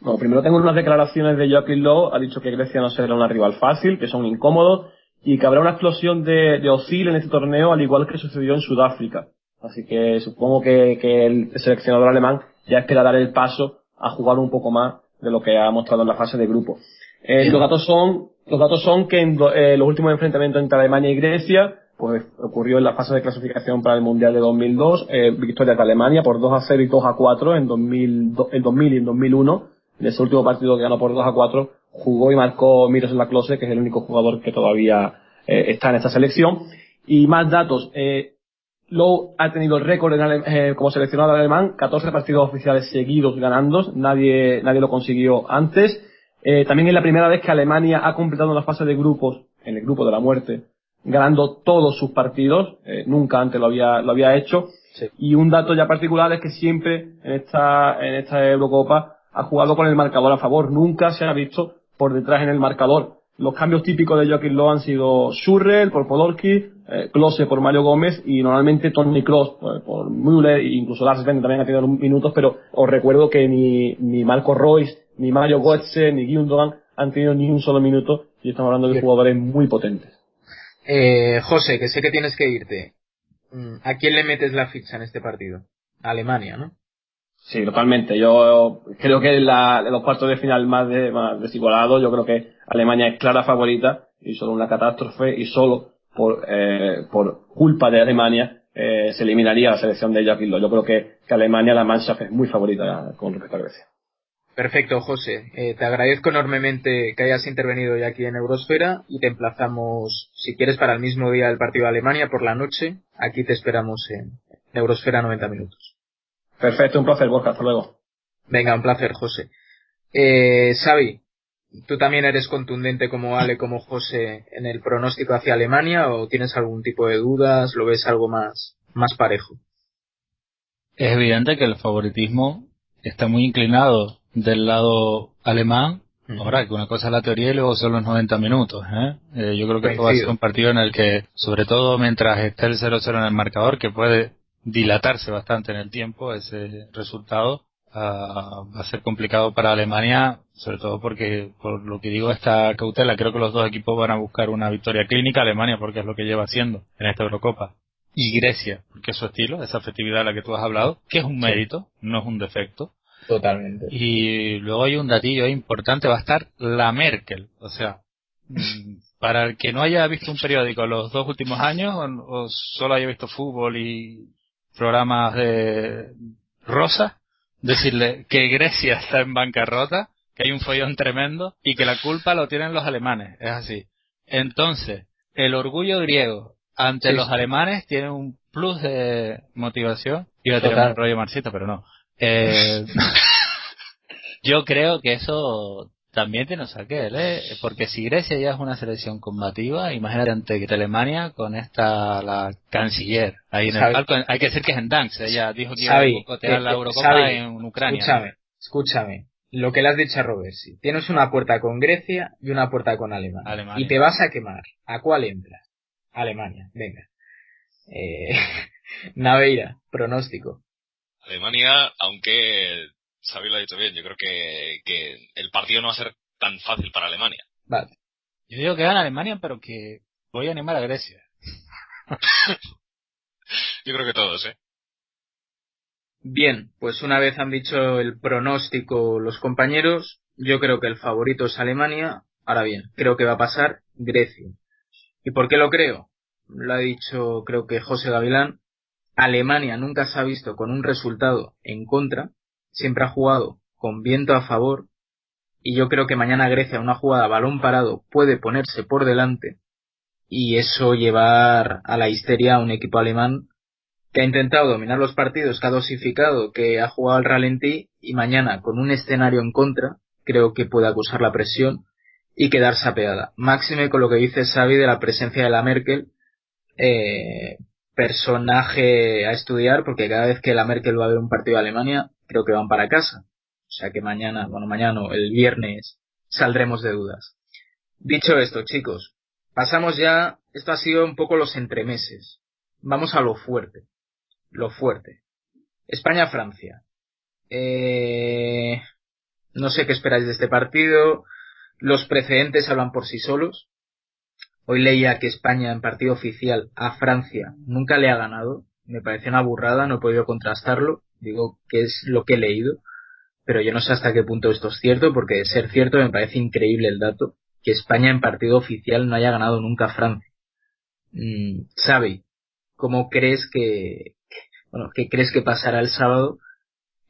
Bueno, primero tengo unas declaraciones de Joaquín Lowe. Ha dicho que Grecia no será una rival fácil, que son incómodos y que habrá una explosión de, de Ozil en este torneo, al igual que sucedió en Sudáfrica. Así que supongo que, que el seleccionador alemán ya espera dar el paso a jugar un poco más de lo que ha mostrado en la fase de grupo. Eh, los datos son, los datos son que en eh, los últimos enfrentamientos entre Alemania y Grecia, pues ocurrió en la fase de clasificación para el Mundial de 2002, eh, victorias de Alemania por 2 a 0 y 2 a 4 en 2000, en 2000 y en 2001. En ese último partido que ganó por 2 a 4, jugó y marcó Miros en la Close, que es el único jugador que todavía eh, está en esta selección. Y más datos, eh, Lowe ha tenido el récord eh, como seleccionado alemán, 14 partidos oficiales seguidos ganando, nadie, nadie lo consiguió antes. Eh, también es la primera vez que Alemania ha completado una fase de grupos, en el grupo de la muerte, ganando todos sus partidos, eh, nunca antes lo había, lo había hecho. Sí. Y un dato ya particular es que siempre en esta, en esta Eurocopa ha jugado con el marcador a favor, nunca se ha visto por detrás en el marcador. Los cambios típicos de Joaquín Lowe han sido Schurrell por Podolski, eh, Klose por Mario Gómez y normalmente Tony Kroos por, por Müller e incluso Lars Bender también ha tenido minutos, pero os recuerdo que ni, ni Marco Royce, ni Mario Götze, ni Gundogan han tenido ni un solo minuto y estamos hablando de jugadores muy potentes. Eh, José, que sé que tienes que irte. Mm, ¿A quién le metes la ficha en este partido? A Alemania, ¿no? Sí, totalmente. Yo creo que la, los cuartos de final más, de, más desigualados, yo creo que Alemania es clara favorita y solo una catástrofe y solo por, eh, por culpa de Alemania eh, se eliminaría la selección de Lowe. Yo creo que, que Alemania, la Mannschaft es muy favorita con respecto a Grecia. Perfecto, José. Eh, te agradezco enormemente que hayas intervenido ya aquí en Eurosfera y te emplazamos, si quieres, para el mismo día del partido de Alemania por la noche. Aquí te esperamos en Eurosfera 90 minutos. Perfecto, un placer, Borja. Hasta luego. Venga, un placer, José. Eh, Xavi, ¿tú también eres contundente como Ale, como José en el pronóstico hacia Alemania o tienes algún tipo de dudas? ¿Lo ves algo más, más parejo? Es evidente que el favoritismo está muy inclinado del lado alemán. Ahora, que una cosa es la teoría y luego son los 90 minutos. ¿eh? Eh, yo creo que esto va a ser un partido en el que, sobre todo mientras esté el 0-0 en el marcador, que puede dilatarse bastante en el tiempo ese resultado, uh, va a ser complicado para Alemania, sobre todo porque, por lo que digo, esta cautela, creo que los dos equipos van a buscar una victoria clínica, Alemania porque es lo que lleva haciendo en esta Eurocopa, y Grecia, porque es su estilo, esa afectividad de la que tú has hablado, que es un mérito, no es un defecto. Totalmente. Y luego hay un datillo importante, va a estar la Merkel, o sea, mm, para el que no haya visto un periódico los dos últimos años o, o solo haya visto fútbol y programas de rosa, decirle que Grecia está en bancarrota, que hay un follón tremendo y que la culpa lo tienen los alemanes. Es así. Entonces, el orgullo griego ante los alemanes tiene un plus de motivación. Iba a tener un rollo marxista, pero no. Eh, yo creo que eso también tiene aquel, ¿eh? Porque si Grecia ya es una selección combativa, imagínate ante Alemania con esta, la canciller, ahí en el palco, hay que decir que es en Danks, ella dijo que iba a bocotear la Eurocopa en Ucrania. Escúchame, escúchame, lo que le has dicho a Robersi, tienes una puerta con Grecia y una puerta con Alemania, Alemania. y te vas a quemar, ¿a cuál entras? Alemania, venga. Eh, Naveira, pronóstico. Alemania, aunque Xavi lo ha dicho bien, yo creo que, que el partido no va a ser tan fácil para Alemania. Vale. Yo digo que gana Alemania, pero que voy a animar a Grecia. yo creo que todos, ¿eh? Bien, pues una vez han dicho el pronóstico los compañeros, yo creo que el favorito es Alemania. Ahora bien, creo que va a pasar Grecia. ¿Y por qué lo creo? Lo ha dicho creo que José Gavilán. Alemania nunca se ha visto con un resultado en contra, siempre ha jugado con viento a favor y yo creo que mañana Grecia una jugada balón parado puede ponerse por delante y eso llevar a la histeria a un equipo alemán que ha intentado dominar los partidos, que ha dosificado, que ha jugado al ralentí y mañana con un escenario en contra creo que puede acusar la presión y quedarse apeada. Máxime con lo que dice Xavi de la presencia de la Merkel, eh, personaje a estudiar porque cada vez que la Merkel va a ver un partido de Alemania creo que van para casa. O sea que mañana, bueno, mañana el viernes saldremos de dudas. Dicho esto, chicos, pasamos ya, esto ha sido un poco los entremeses. Vamos a lo fuerte. Lo fuerte. España-Francia. Eh, no sé qué esperáis de este partido. Los precedentes hablan por sí solos. Hoy leía que España en partido oficial a Francia nunca le ha ganado. Me pareció una burrada, no he podido contrastarlo. Digo que es lo que he leído. Pero yo no sé hasta qué punto esto es cierto, porque de ser cierto me parece increíble el dato. Que España en partido oficial no haya ganado nunca a Francia. Mm, Xavi, ¿cómo crees que, bueno, qué crees que pasará el sábado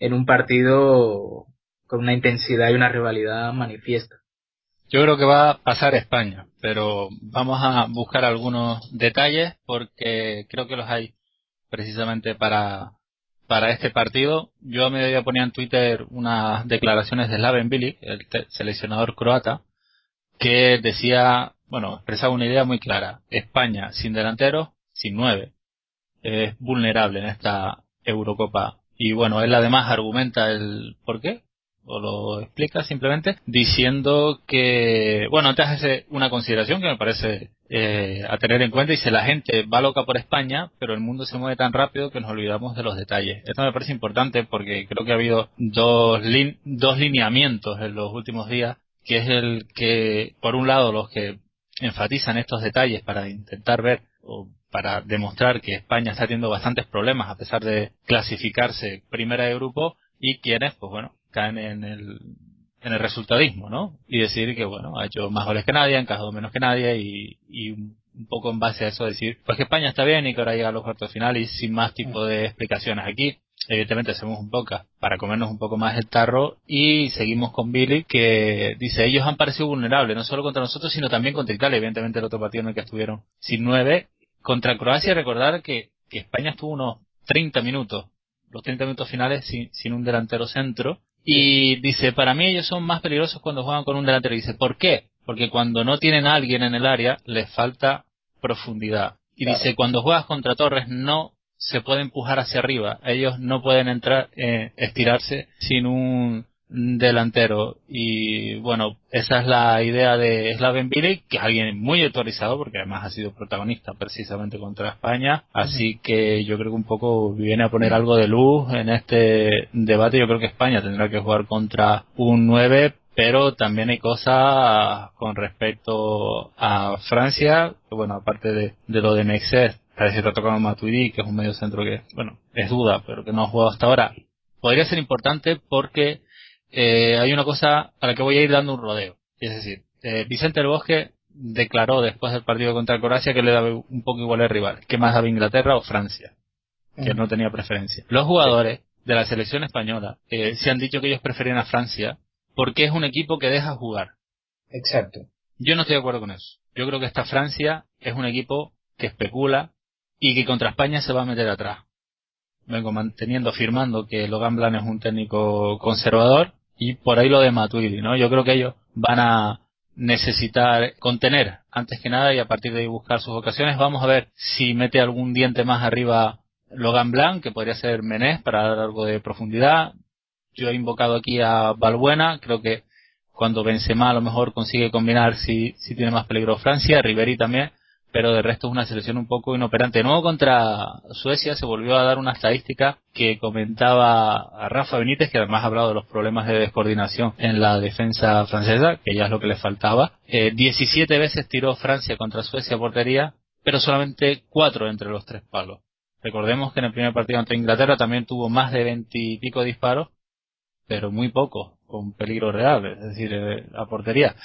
en un partido con una intensidad y una rivalidad manifiesta? Yo creo que va a pasar España, pero vamos a buscar algunos detalles porque creo que los hay precisamente para, para este partido. Yo me mediodía ponía en Twitter unas declaraciones de Slaven Bilic, el seleccionador croata, que decía, bueno, expresaba una idea muy clara. España sin delanteros, sin nueve, es vulnerable en esta Eurocopa. Y bueno, él además argumenta el por qué, o lo explica simplemente diciendo que, bueno, antes hace una consideración que me parece eh, a tener en cuenta, dice la gente va loca por España, pero el mundo se mueve tan rápido que nos olvidamos de los detalles. Esto me parece importante porque creo que ha habido dos, dos lineamientos en los últimos días, que es el que, por un lado, los que enfatizan estos detalles para intentar ver o para demostrar que España está teniendo bastantes problemas a pesar de clasificarse primera de grupo y quienes, pues bueno, caen en el, en el resultadismo, ¿no? Y decir que, bueno, ha hecho más goles que nadie, ha encajado menos que nadie y, y un poco en base a eso decir, pues que España está bien y que ahora llega a los cuartos finales y sin más tipo de explicaciones aquí. Evidentemente hacemos un poco para comernos un poco más el tarro y seguimos con Billy que dice ellos han parecido vulnerables no solo contra nosotros sino también contra Italia evidentemente el otro partido en el que estuvieron sin nueve contra Croacia recordar que, que España estuvo unos 30 minutos los 30 minutos finales sin, sin un delantero centro y dice, para mí ellos son más peligrosos cuando juegan con un delantero. Y dice, ¿por qué? Porque cuando no tienen a alguien en el área, les falta profundidad. Y dice, cuando juegas contra Torres, no se puede empujar hacia arriba. Ellos no pueden entrar, eh, estirarse sin un delantero. Y bueno, esa es la idea de Slaven Bilic, que es alguien muy autorizado porque además ha sido protagonista precisamente contra España. Así que yo creo que un poco viene a poner algo de luz en este debate. Yo creo que España tendrá que jugar contra un 9, pero también hay cosas con respecto a Francia, bueno, aparte de, lo de Nexer, parece que ha tocado Matuidi, que es un medio centro que, bueno, es duda, pero que no ha jugado hasta ahora. Podría ser importante porque eh, hay una cosa a la que voy a ir dando un rodeo. Es decir, eh, Vicente del Bosque declaró después del partido contra Croacia que le daba un poco igual el rival, que más daba Inglaterra o Francia, que no tenía preferencia. Los jugadores de la selección española eh, se han dicho que ellos preferían a Francia porque es un equipo que deja jugar. Exacto. Yo no estoy de acuerdo con eso. Yo creo que esta Francia es un equipo que especula y que contra España se va a meter atrás. Vengo manteniendo, afirmando que Logan Blanc es un técnico conservador y por ahí lo de Matuidi, ¿no? Yo creo que ellos van a necesitar contener antes que nada y a partir de ahí buscar sus ocasiones. Vamos a ver si mete algún diente más arriba Logan Blanc, que podría ser Menés para dar algo de profundidad. Yo he invocado aquí a Balbuena, creo que cuando Benzema a lo mejor consigue combinar si, si tiene más peligro Francia, Riveri también, pero de resto es una selección un poco inoperante. De nuevo contra Suecia se volvió a dar una estadística que comentaba a Rafa Benítez, que además ha hablado de los problemas de descoordinación en la defensa francesa, que ya es lo que le faltaba. Eh, 17 veces tiró Francia contra Suecia portería, pero solamente 4 entre los tres palos. Recordemos que en el primer partido ante Inglaterra también tuvo más de 20 y pico disparos, pero muy poco, con peligro real, es decir, eh, la portería.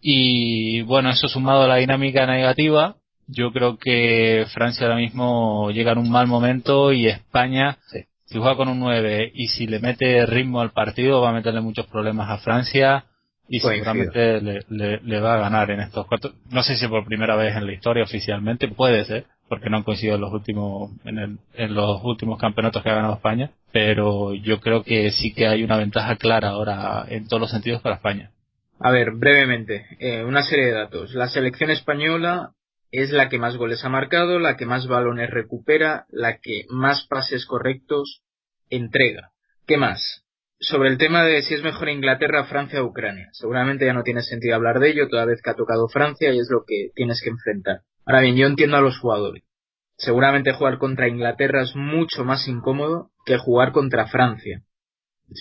Y bueno, eso sumado a la dinámica negativa, yo creo que Francia ahora mismo llega en un mal momento y España, si juega con un 9 y si le mete ritmo al partido, va a meterle muchos problemas a Francia y seguramente le, le, va a ganar en estos cuartos. No sé si por primera vez en la historia oficialmente, puede ser, porque no han coincidido en los últimos, en, el, en los últimos campeonatos que ha ganado España, pero yo creo que sí que hay una ventaja clara ahora en todos los sentidos para España. A ver, brevemente, eh, una serie de datos. La selección española es la que más goles ha marcado, la que más balones recupera, la que más pases correctos entrega. ¿Qué más? Sobre el tema de si es mejor Inglaterra, Francia o Ucrania. Seguramente ya no tiene sentido hablar de ello toda vez que ha tocado Francia y es lo que tienes que enfrentar. Ahora bien, yo entiendo a los jugadores. Seguramente jugar contra Inglaterra es mucho más incómodo que jugar contra Francia.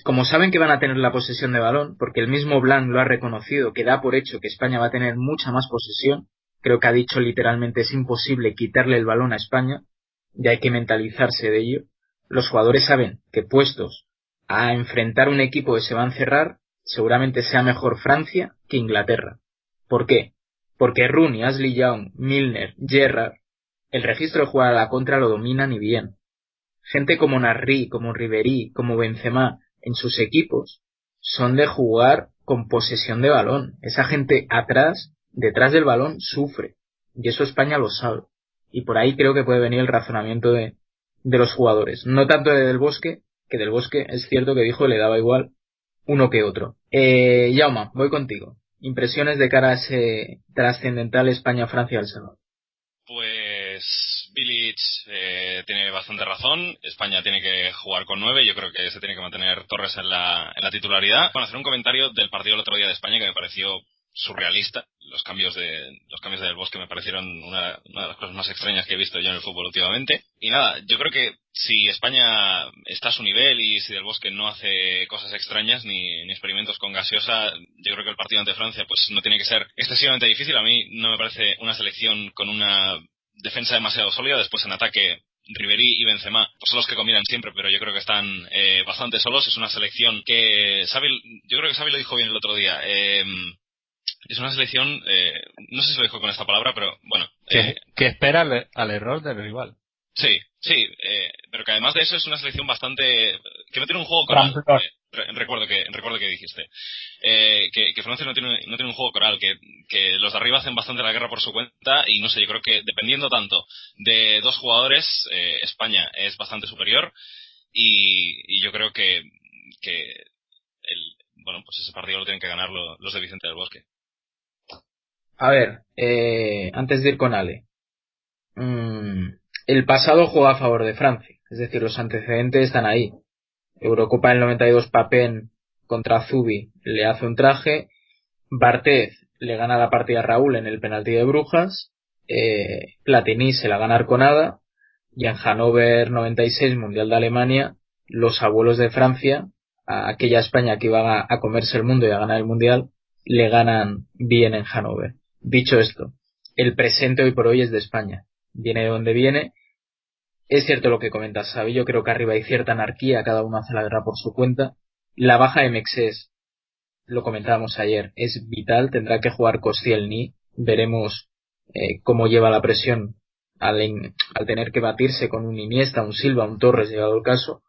Como saben que van a tener la posesión de balón, porque el mismo Blanc lo ha reconocido, que da por hecho que España va a tener mucha más posesión, creo que ha dicho literalmente es imposible quitarle el balón a España, y hay que mentalizarse de ello. Los jugadores saben que puestos a enfrentar un equipo que se va a encerrar, seguramente sea mejor Francia que Inglaterra. ¿Por qué? Porque Rooney, Ashley Young, Milner, Gerrard, el registro de jugar a la contra lo dominan y bien. Gente como Narri, como Ribery, como Benzema, en sus equipos, son de jugar con posesión de balón. Esa gente atrás detrás del balón sufre. Y eso España lo sabe. Y por ahí creo que puede venir el razonamiento de, de los jugadores. No tanto de Del Bosque, que Del Bosque es cierto que dijo le daba igual uno que otro. Eh, Yauma, voy contigo. Impresiones de cara a ese trascendental España-Francia al Salvador. Pues Bilic eh, tiene bastante razón. España tiene que jugar con nueve. Yo creo que se tiene que mantener Torres en la, en la titularidad. Bueno, hacer un comentario del partido el otro día de España que me pareció surrealista. Los cambios de los cambios del bosque me parecieron una, una, de las cosas más extrañas que he visto yo en el fútbol últimamente. Y nada, yo creo que si España está a su nivel y si del bosque no hace cosas extrañas ni, ni experimentos con gaseosa, yo creo que el partido ante Francia pues no tiene que ser excesivamente difícil. A mí no me parece una selección con una defensa demasiado sólida. Después en ataque Ribery y Benzema pues son los que combinan siempre, pero yo creo que están eh, bastante solos. Es una selección que Xavi, yo creo que Xavi lo dijo bien el otro día. Eh, es una selección, eh, no sé si lo dijo con esta palabra, pero bueno. Que, eh, espera al, error del rival. Sí, sí, eh, pero que además de eso es una selección bastante. que no tiene un juego coral. recuerdo que recuerdo que dijiste. que, que, Francia no tiene, no tiene un juego coral, que, que los de arriba hacen bastante la guerra por su cuenta y no sé, yo creo que dependiendo tanto de dos jugadores, España es bastante superior y, y yo creo que, que el, bueno, pues ese partido lo tienen que ganar los de Vicente del Bosque. A ver, eh, antes de ir con Ale. Mm, el pasado juega a favor de Francia, es decir, los antecedentes están ahí. Eurocopa del 92 Papen contra Zubi le hace un traje, Barthez le gana la partida a Raúl en el penalti de Brujas, eh, Platini se la gana Arconada y en Hannover 96 Mundial de Alemania los abuelos de Francia, a aquella España que iba a, comerse el mundo y a ganar el Mundial, le ganan bien en Hannover. Dicho esto, el presente hoy por hoy es de España. Viene de donde viene. Es cierto lo que comentas, Sabi. Yo creo que arriba hay cierta anarquía, cada uno hace la guerra por su cuenta. La baja de Mexés, lo comentábamos ayer, es vital. Tendrá que jugar Ni. Veremos eh, cómo lleva la presión al, al, tener que batirse con un Iniesta, un Silva, un Torres, llegado el caso.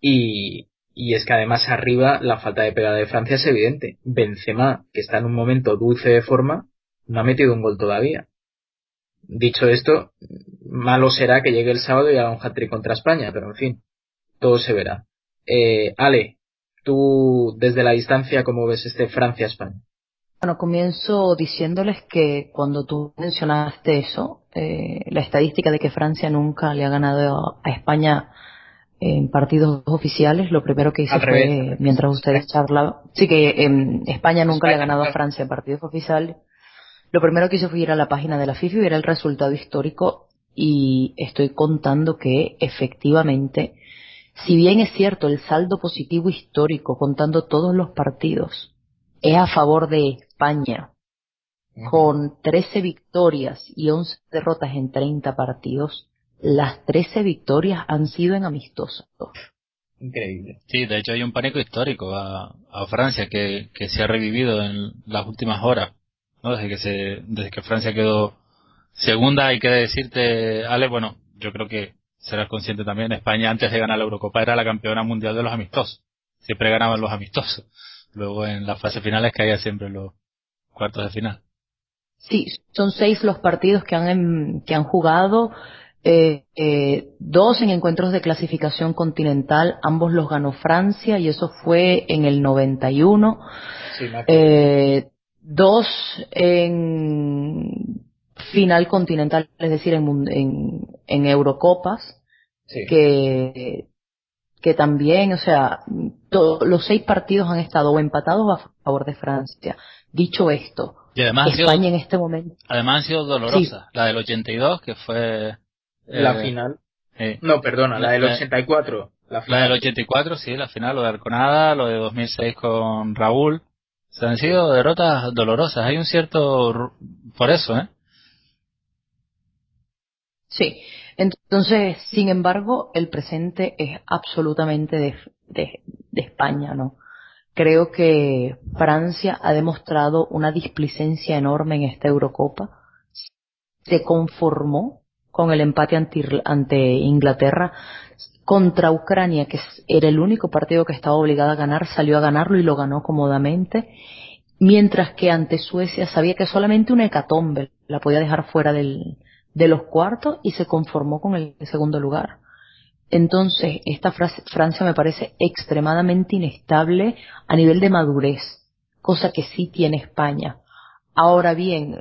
Y, y es que además arriba la falta de pegada de Francia es evidente. Benzema, que está en un momento dulce de forma, no ha metido un gol todavía. Dicho esto, malo será que llegue el sábado y haga un hat-trick contra España, pero en fin, todo se verá. Eh, Ale, tú desde la distancia, ¿cómo ves este Francia-España? Bueno, comienzo diciéndoles que cuando tú mencionaste eso, eh, la estadística de que Francia nunca le ha ganado a España en partidos oficiales, lo primero que hice fue, mientras ustedes charlaban, sí que en España nunca le ha ganado a Francia en partidos oficiales, lo primero que hice fue ir a la página de la FIFA y ver el resultado histórico y estoy contando que efectivamente, si bien es cierto el saldo positivo histórico contando todos los partidos es a favor de España, con 13 victorias y 11 derrotas en 30 partidos, las 13 victorias han sido en amistosos. Increíble. Sí, de hecho hay un pánico histórico a, Francia que, se ha revivido en las últimas horas, ¿no? Desde que se, desde que Francia quedó segunda, hay que decirte, Ale, bueno, yo creo que serás consciente también, España antes de ganar la Eurocopa era la campeona mundial de los amistosos. Siempre ganaban los amistosos. Luego en las fases finales caía siempre los cuartos de final. Sí, son seis los partidos que han, que han jugado eh, eh, dos en encuentros de clasificación continental, ambos los ganó Francia y eso fue en el 91. eh, dos en final continental, es decir, en, en, en Eurocopas, que, que también, o sea, los seis partidos han estado empatados a favor de Francia. Dicho esto, España en este momento. Además han sido dolorosas. La del 82, que fue la eh, final. No, perdona, la, del 84. La, la, del 84, sí, la final, lo de Arconada, lo de 2006 con Raúl. Se han sido derrotas dolorosas. Hay un cierto. por eso, ¿eh? Sí. Entonces, sin embargo, el presente es absolutamente de, de, de España, ¿no? Creo que Francia ha demostrado una displicencia enorme en esta Eurocopa. Se conformó con el empate ante, Inglaterra contra Ucrania, que era el único partido que estaba obligado a ganar, salió a ganarlo y lo ganó cómodamente, mientras que ante Suecia sabía que solamente una hecatombe la podía dejar fuera del, de los cuartos y se conformó con el segundo lugar. Entonces, esta Francia me parece extremadamente inestable a nivel de madurez, cosa que sí tiene España. Ahora bien,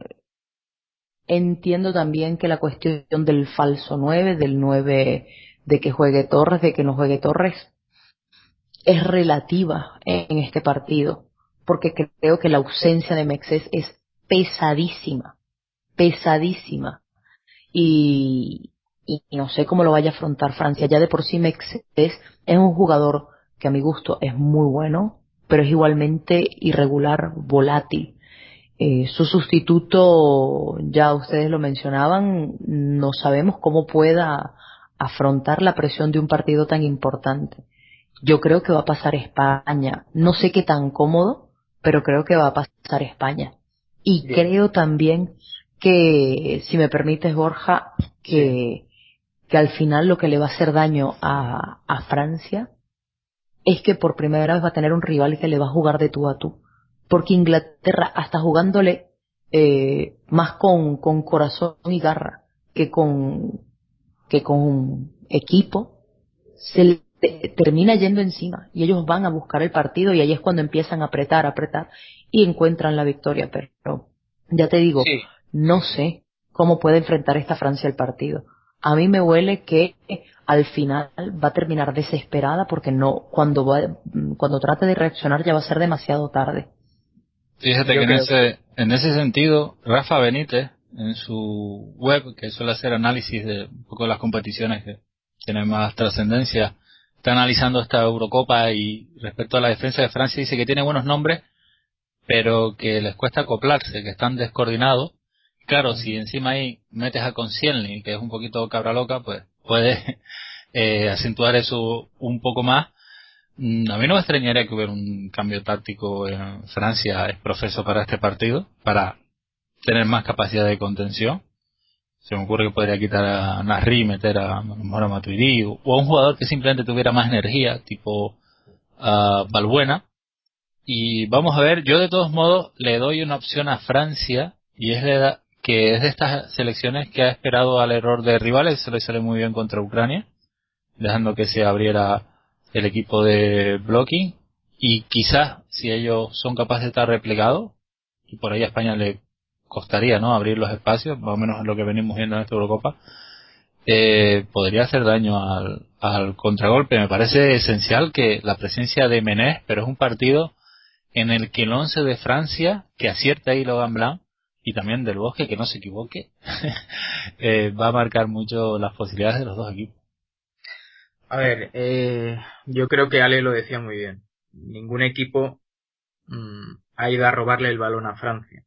Entiendo también que la cuestión del falso 9, del 9 de que juegue Torres, de que no juegue Torres, es relativa en este partido, porque creo que la ausencia de Mexes es pesadísima, pesadísima. Y, y no sé cómo lo vaya a afrontar Francia. Ya de por sí Mexes es un jugador que a mi gusto es muy bueno, pero es igualmente irregular, volátil. Eh, su sustituto, ya ustedes lo mencionaban, no sabemos cómo pueda afrontar la presión de un partido tan importante. Yo creo que va a pasar España. No sé qué tan cómodo, pero creo que va a pasar España. Y creo también que, si me permites, Borja, que, que al final lo que le va a hacer daño a, a Francia es que por primera vez va a tener un rival que le va a jugar de tú a tú porque Inglaterra, hasta jugándole eh, más con, con corazón y garra que con, que con equipo, se termina yendo encima y ellos van a buscar el partido y ahí es cuando empiezan a apretar, apretar y encuentran la victoria. Pero ya te digo, no sé cómo puede enfrentar esta Francia el partido. a mí me huele que al final va a terminar desesperada porque no cuando cuando trate de reaccionar ya va a ser demasiado tarde. Fíjate que en ese, en ese sentido, Rafa Benítez, en su web, que suele hacer análisis de un poco las competiciones que tienen más trascendencia, está analizando esta Eurocopa y respecto a la defensa de Francia dice que tiene buenos nombres, pero que les cuesta acoplarse, que están descoordinados. Claro, si encima ahí metes a Concielny, que es un poquito cabra loca, pues puede eh, acentuar eso un poco más. Mm, a mí no me extrañaría que hubiera un cambio táctico en Francia, es profeso para este partido, para tener más capacidad de contención se me ocurre que podría quitar a Nasri meter a, a, Matuidi o, a un jugador que simplemente tuviera más energía, tipo Balbuena. Y vamos a ver, yo de todos modos le doy una opción a Francia y es de, que es de estas selecciones que ha esperado al error de rivales, se le sale muy bien contra Ucrania, dejando que se abriera el equipo de blocking y quizás si ellos son capaces de estar replegados y por ahí a España le costaría no abrir los espacios, más o menos lo que venimos viendo en esta Eurocopa, eh, podría hacer daño al, al contragolpe. Me parece esencial que la presencia de Menés, pero es un partido en el que el 11 de Francia, que acierta ahí Logan Blanc, y también del Bosque, que no se equivoque, eh, va a marcar mucho las posibilidades de los dos equipos. A ver, eh, yo creo que Ale lo decía muy bien. Ningún equipo mmm, ha ido a robarle el balón a Francia.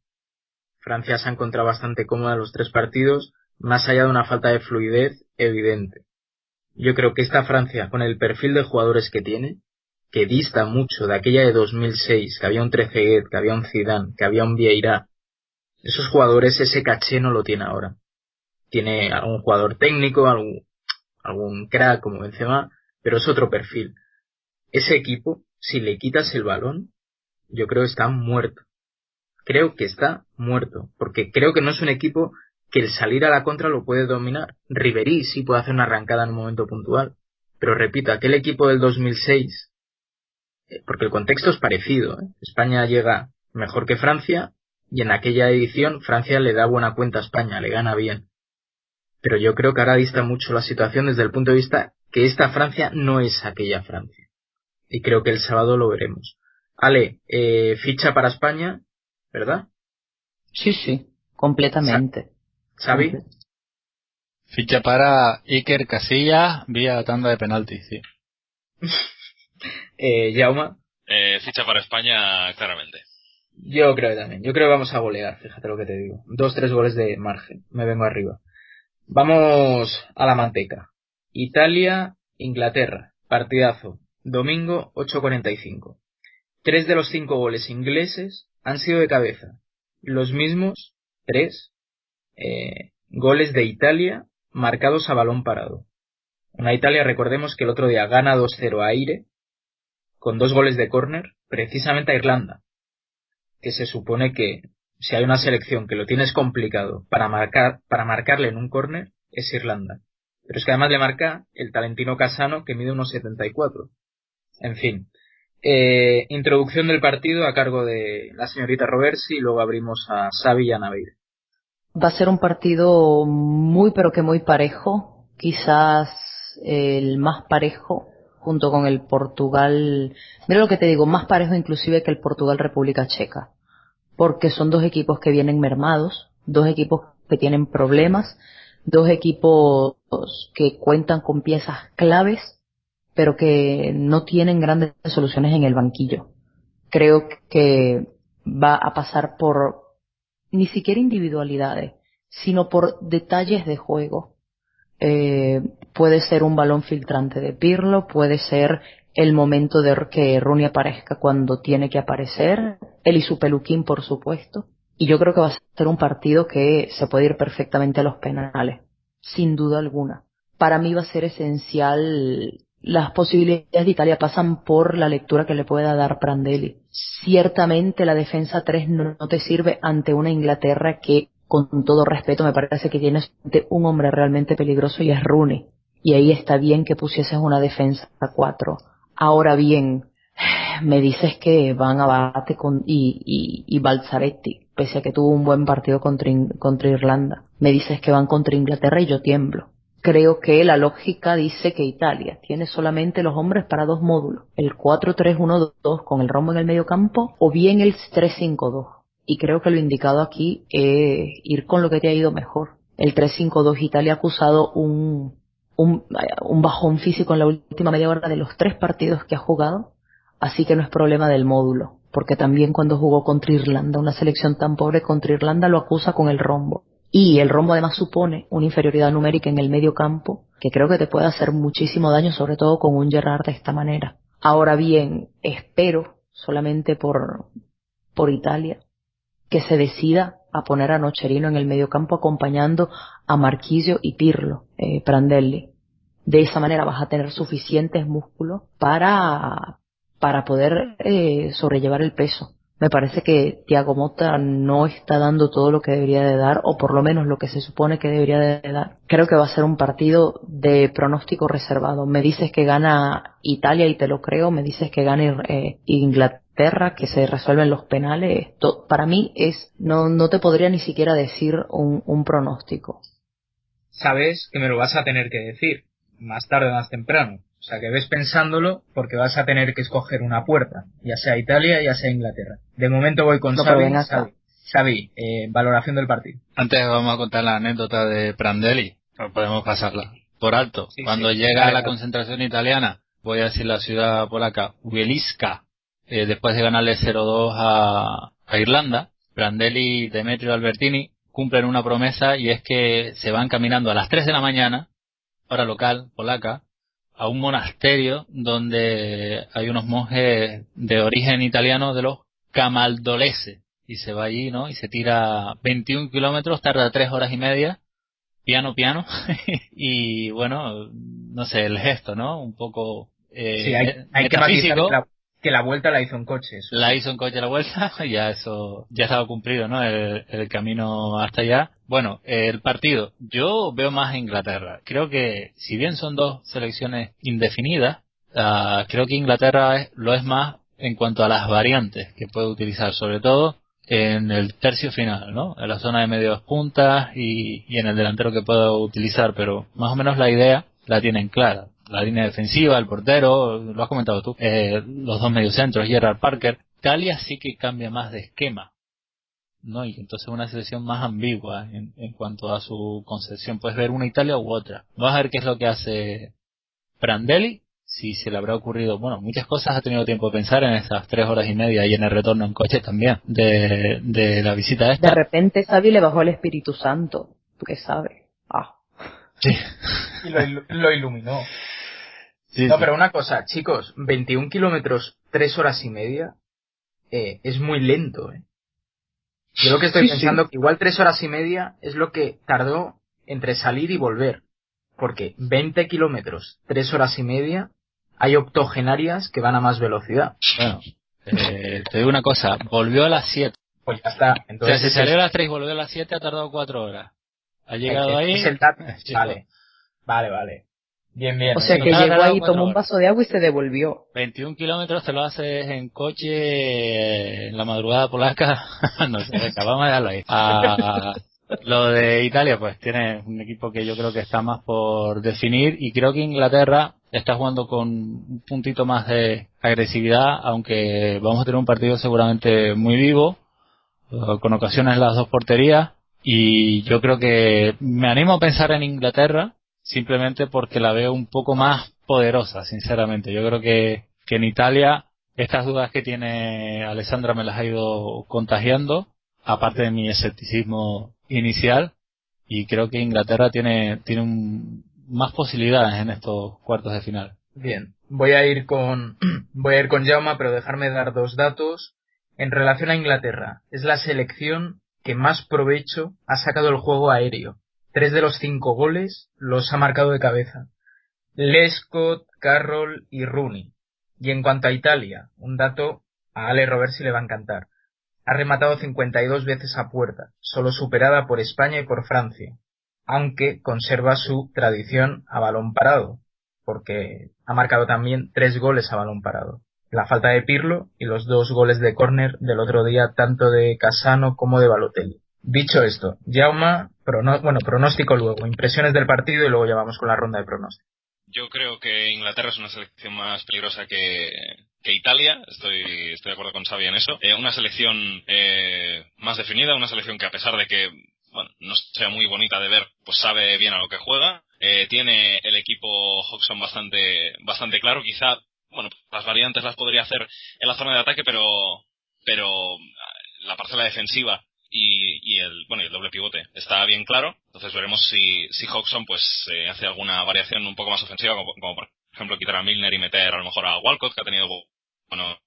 Francia se ha encontrado bastante cómoda los tres partidos, más allá de una falta de fluidez evidente. Yo creo que esta Francia, con el perfil de jugadores que tiene, que dista mucho de aquella de 2006, que había un Trezeguet, que había un Zidane, que había un Vieira, esos jugadores ese caché no lo tiene ahora. Tiene algún jugador técnico, algún, algún crack como Benzema, pero es otro perfil. Ese equipo, si le quitas el balón, yo creo que está muerto creo que está muerto, porque creo que no es un equipo que el salir a la contra lo puede dominar. Riverí sí puede hacer una arrancada en un momento puntual, pero repito, aquel equipo del 2006, eh, porque el contexto es parecido, ¿eh? España llega mejor que Francia y en aquella edición Francia le da buena cuenta a España, le gana bien. Pero yo creo que ahora dista mucho la situación desde el punto de vista que esta Francia no es aquella Francia. Y creo que el sábado lo veremos. Ale, eh, ficha para España ¿verdad? Sí, sí, completamente. ¿Xavi? Ficha para Iker Casillas vía tanda de penalti, sí. eh, Jauma. Eh, ficha para España, claramente. Yo creo que también. Yo creo que vamos a golear, fíjate lo que te digo. Dos, tres goles de margen. Me vengo arriba. Vamos a la manteca. Italia, Inglaterra. Partidazo. Domingo, 8.45. Tres de los cinco goles ingleses han sido de cabeza. Los mismos, tres, eh, goles de Italia marcados a balón parado. Una Italia, recordemos que el otro día gana 2-0 a Aire, con dos goles de córner, precisamente a Irlanda, que se supone que si hay una selección que lo tienes complicado para marcar, para marcarle en un córner, es Irlanda. Pero es que además le marca el talentino Casano que mide unos 74. En fin, eh, introducción del partido a cargo de la señorita Roversi y luego abrimos a Xavi y a. Va a ser un partido muy pero que muy parejo, quizás el más parejo junto con el Portugal, mira lo que te digo, más parejo inclusive que el Portugal República Checa, porque son dos equipos que vienen mermados, dos equipos que tienen problemas, dos equipos que cuentan con piezas claves pero que no tienen grandes soluciones en el banquillo. Creo que va a pasar por ni siquiera individualidades, sino por detalles de juego. Eh, puede ser un balón filtrante de Pirlo, puede ser el momento de que Rooney aparezca cuando tiene que aparecer, él y su peluquín, por supuesto. Y yo creo que va a ser un partido que se puede ir perfectamente a los penales, sin duda alguna. Para mí va a ser esencial las posibilidades de Italia pasan por la lectura que le pueda dar Prandelli. Ciertamente la defensa 3 no, te sirve ante una Inglaterra que, con todo respeto, me parece que tiene un hombre realmente peligroso y es Rooney. Y ahí está bien que pusieses una defensa 4. Ahora bien, me dices que van a bate con, y, y, y Balzaretti, pese a que tuvo un buen partido contra, contra Irlanda. Me dices que van contra Inglaterra y yo tiemblo creo que la lógica dice que Italia tiene solamente los hombres para dos módulos, el 4-3-1-2 con el rombo en el medio campo o bien el 3-5-2. Y creo que lo indicado aquí es ir con lo que te ha ido mejor. El 3-5-2 Italia ha acusado un, un, un bajón físico en la última media hora de los tres partidos que ha jugado, así que no es problema del módulo, porque también cuando jugó contra Irlanda, una selección tan pobre contra Irlanda lo acusa con el rombo. Y el rombo además supone una inferioridad numérica en el medio campo que creo que te puede hacer muchísimo daño, sobre todo con un Gerrard de esta manera. Ahora bien, espero solamente por, por Italia que se decida a poner a Nocherino en el medio campo acompañando a Marquillo y Pirlo, eh, Prandelli. De esa manera vas a tener suficientes músculos para, para poder eh, sobrellevar el peso me parece que Tiago Mota no está dando todo lo que debería de dar, o por lo menos lo que se supone que debería de dar. Creo que va a ser un partido de pronóstico reservado. Me dices que gana Italia y te lo creo, me dices que gana eh, Inglaterra, que se resuelven los penales. para mí es, no, no te podría ni siquiera decir un, un pronóstico. Sabes que me lo vas a tener que decir, más tarde o más temprano. O sea que ves pensándolo porque vas a tener que escoger una puerta, ya sea Italia, ya sea Inglaterra. De momento voy con Xavi. Xavi, eh, valoración del partido. Antes vamos a contar la anécdota de Prandelli, podemos pasarla por alto. Cuando llega a la concentración italiana, voy a decir la ciudad polaca, Wieliska, eh, después de ganarle 0-2 a, a Irlanda, Prandelli y Demetrio Albertini cumplen una promesa y es que se van caminando a las 3 de la mañana, hora local, polaca, a un monasterio donde hay unos monjes de origen italiano de los Camaldolese y se va allí, ¿no? Y se tira 21 kilómetros, tarda tres horas y media, piano, piano, y bueno, no sé, el gesto, ¿no? Un poco eh, sí, hay, hay que que la vuelta la hizo en coche. La hizo en coche la vuelta, ya eso, ya estaba cumplido, ¿no? El, camino hasta allá. Bueno, el partido, yo veo más a Inglaterra. Creo que, si bien son dos selecciones indefinidas, uh, creo que Inglaterra lo es más en cuanto a las variantes que puede utilizar, sobre todo en el tercio final, ¿no? En la zona de medios puntas y, y en el delantero que puedo utilizar, pero más o menos la idea la tienen clara la línea defensiva, el portero, lo has comentado tú, eh, los dos mediocentros, Gerard Parker. Italia sí que cambia más de esquema, ¿no? Y entonces una selección más ambigua en, en cuanto a su concepción. Puedes ver una Italia u otra. Vas a ver qué es lo que hace Prandelli, si se le habrá ocurrido, bueno, muchas cosas ha tenido tiempo de pensar en esas tres horas y media y en el retorno en coche también de, de la visita esta. De repente Xavi le bajó el Espíritu Santo, tú qué sabes. Ah. Sí. y lo, lo iluminó no, pero una cosa, chicos, 21 kilómetros, 3 horas y media, eh, es muy lento, eh. Yo lo que estoy pensando que igual 3 horas y media es lo que tardó entre salir y volver. Porque 20 kilómetros, 3 horas y media, hay octogenarias que van a más velocidad. Bueno, eh, te digo una cosa, volvió a las 7. Pues ya está. Entonces, si salió a las 3 y volvió a las 7 ha tardado 4 horas. Ha llegado ahí. vale, vale, vale. Bien, bien. O sea que llegó ahí, tomó un vaso de agua y se devolvió. 21 kilómetros te lo haces en coche en la madrugada polaca. no sé, vamos a dejarlo ahí. Ah, lo de Italia, pues tiene un equipo que yo creo que está más por definir y creo que Inglaterra está jugando con un puntito más de agresividad, aunque vamos a tener un partido seguramente muy vivo, con ocasiones en las dos porterías. Y yo creo que me animo a pensar en Inglaterra, simplemente porque la veo un poco más poderosa, sinceramente. Yo creo que, que en Italia estas dudas que tiene Alessandra me las ha ido contagiando, aparte de mi escepticismo inicial, y creo que Inglaterra tiene, tiene un, más posibilidades en estos cuartos de final. Bien, voy a ir con, voy a ir con Jauma, pero dejarme dar dos datos. En relación a Inglaterra, es la selección que más provecho ha sacado el juego aéreo. Tres de los cinco goles los ha marcado de cabeza. Lescott, Carroll y Rooney. Y en cuanto a Italia, un dato a Ale Roversi le va a encantar. Ha rematado 52 veces a puerta, solo superada por España y por Francia, aunque conserva su tradición a balón parado, porque ha marcado también tres goles a balón parado. La falta de Pirlo y los dos goles de córner del otro día tanto de Casano como de Balotelli. Dicho esto, Jauma, bueno, pronóstico luego, impresiones del partido y luego ya vamos con la ronda de pronóstico. Yo creo que Inglaterra es una selección más peligrosa que, Italia, estoy, estoy de acuerdo con Xavi en eso. Eh, una selección eh, más definida, una selección que a pesar de que bueno, no sea muy bonita de ver, pues sabe bien a lo que juega. Eh, tiene el equipo Hodgson bastante, bastante claro. Quizá, bueno, las variantes las podría hacer en la zona de ataque, pero, pero la parcela defensiva y, el bueno el doble pivote está bien claro entonces veremos si si Hodgson pues eh, hace alguna variación un poco más ofensiva como, por ejemplo quitar a Milner y meter a lo mejor a Walcott que ha tenido bueno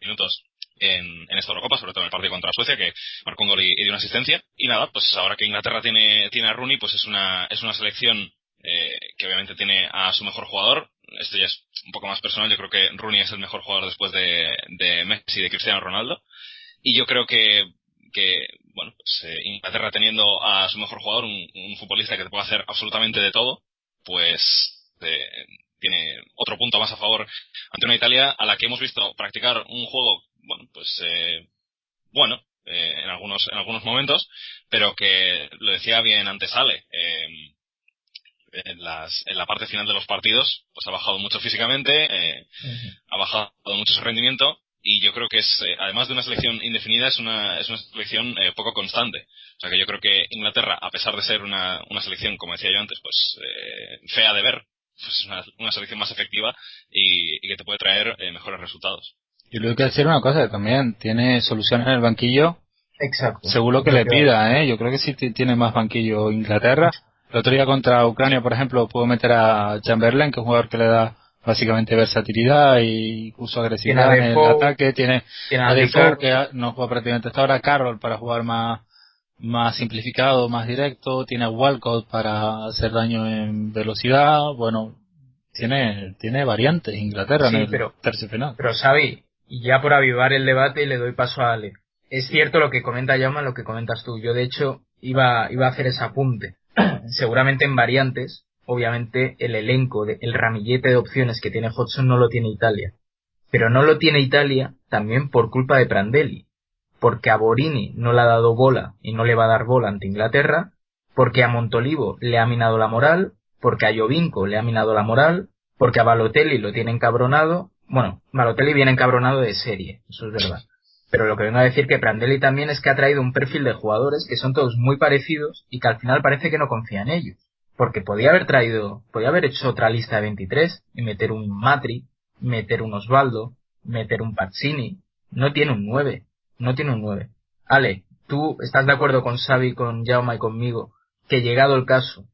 minutos en, en esta Eurocopa, sobre todo en el partido contra Suecia, que marcó un gol y, dio una asistencia. Y nada, pues ahora que Inglaterra tiene, tiene a Rooney, pues es una, es una selección eh, que obviamente tiene a su mejor jugador. Esto ya es un poco más personal, yo creo que Rooney es el mejor jugador después de, de Messi y de Cristiano Ronaldo. Y yo creo que, que bueno, pues eh, Inglaterra teniendo a su mejor jugador, un, un, futbolista que te puede hacer absolutamente de todo, pues eh, tiene otro punto más a favor ante una Italia a la que hemos visto practicar un juego bueno, pues eh, bueno, eh, en algunos en algunos momentos, pero que lo decía bien antes Ale, eh, en, las, en la parte final de los partidos, pues ha bajado mucho físicamente, eh, ha bajado mucho su rendimiento y yo creo que es, eh, además de una selección indefinida, es una, es una selección eh, poco constante. O sea que yo creo que Inglaterra, a pesar de ser una, una selección, como decía yo antes, pues eh, fea de ver, pues es una, una selección más efectiva y, y que te puede traer mejores resultados. Y luego hay que decir una cosa, que también tiene soluciones en el banquillo. Exacto. Seguro que le pida, ¿eh? Yo creo que sí tiene más banquillo Inglaterra. El otro día contra Ucrania, por ejemplo, pudo meter a Chamberlain, que es un jugador que le da básicamente versatilidad y incluso agresividad en el ataque. Tiene, a Defoe, que no juega prácticamente hasta ahora. Carroll para jugar más, más simplificado, más directo. Tiene a Walcott para hacer daño en velocidad. Bueno, tiene, tiene variantes Inglaterra en el pero, tercer final. Pero Xavi, y ya por avivar el debate le doy paso a Ale. Es cierto lo que comenta Jaume, lo que comentas tú. Yo de hecho iba, iba a hacer ese apunte. Seguramente en variantes, obviamente el elenco, de, el ramillete de opciones que tiene Hodgson no lo tiene Italia. Pero no lo tiene Italia también por culpa de Prandelli. Porque a Borini no le ha dado bola y no le va a dar bola ante Inglaterra. Porque a Montolivo le ha minado la moral. Porque a Jovinko le ha minado la moral. Porque a Balotelli lo tiene encabronado bueno, Malotelli viene encabronado de serie, eso es verdad. Pero lo que vengo a decir que Prandelli también es que ha traído un perfil de jugadores que son todos muy parecidos y que al final parece que no confía en ellos. Porque podía haber traído, podía haber hecho otra lista de 23 y meter un Matri, meter un Osvaldo, meter un Pazzini. No tiene un 9, no tiene un 9. Ale, ¿tú estás de acuerdo con Xavi, con Jaume y conmigo que llegado el caso,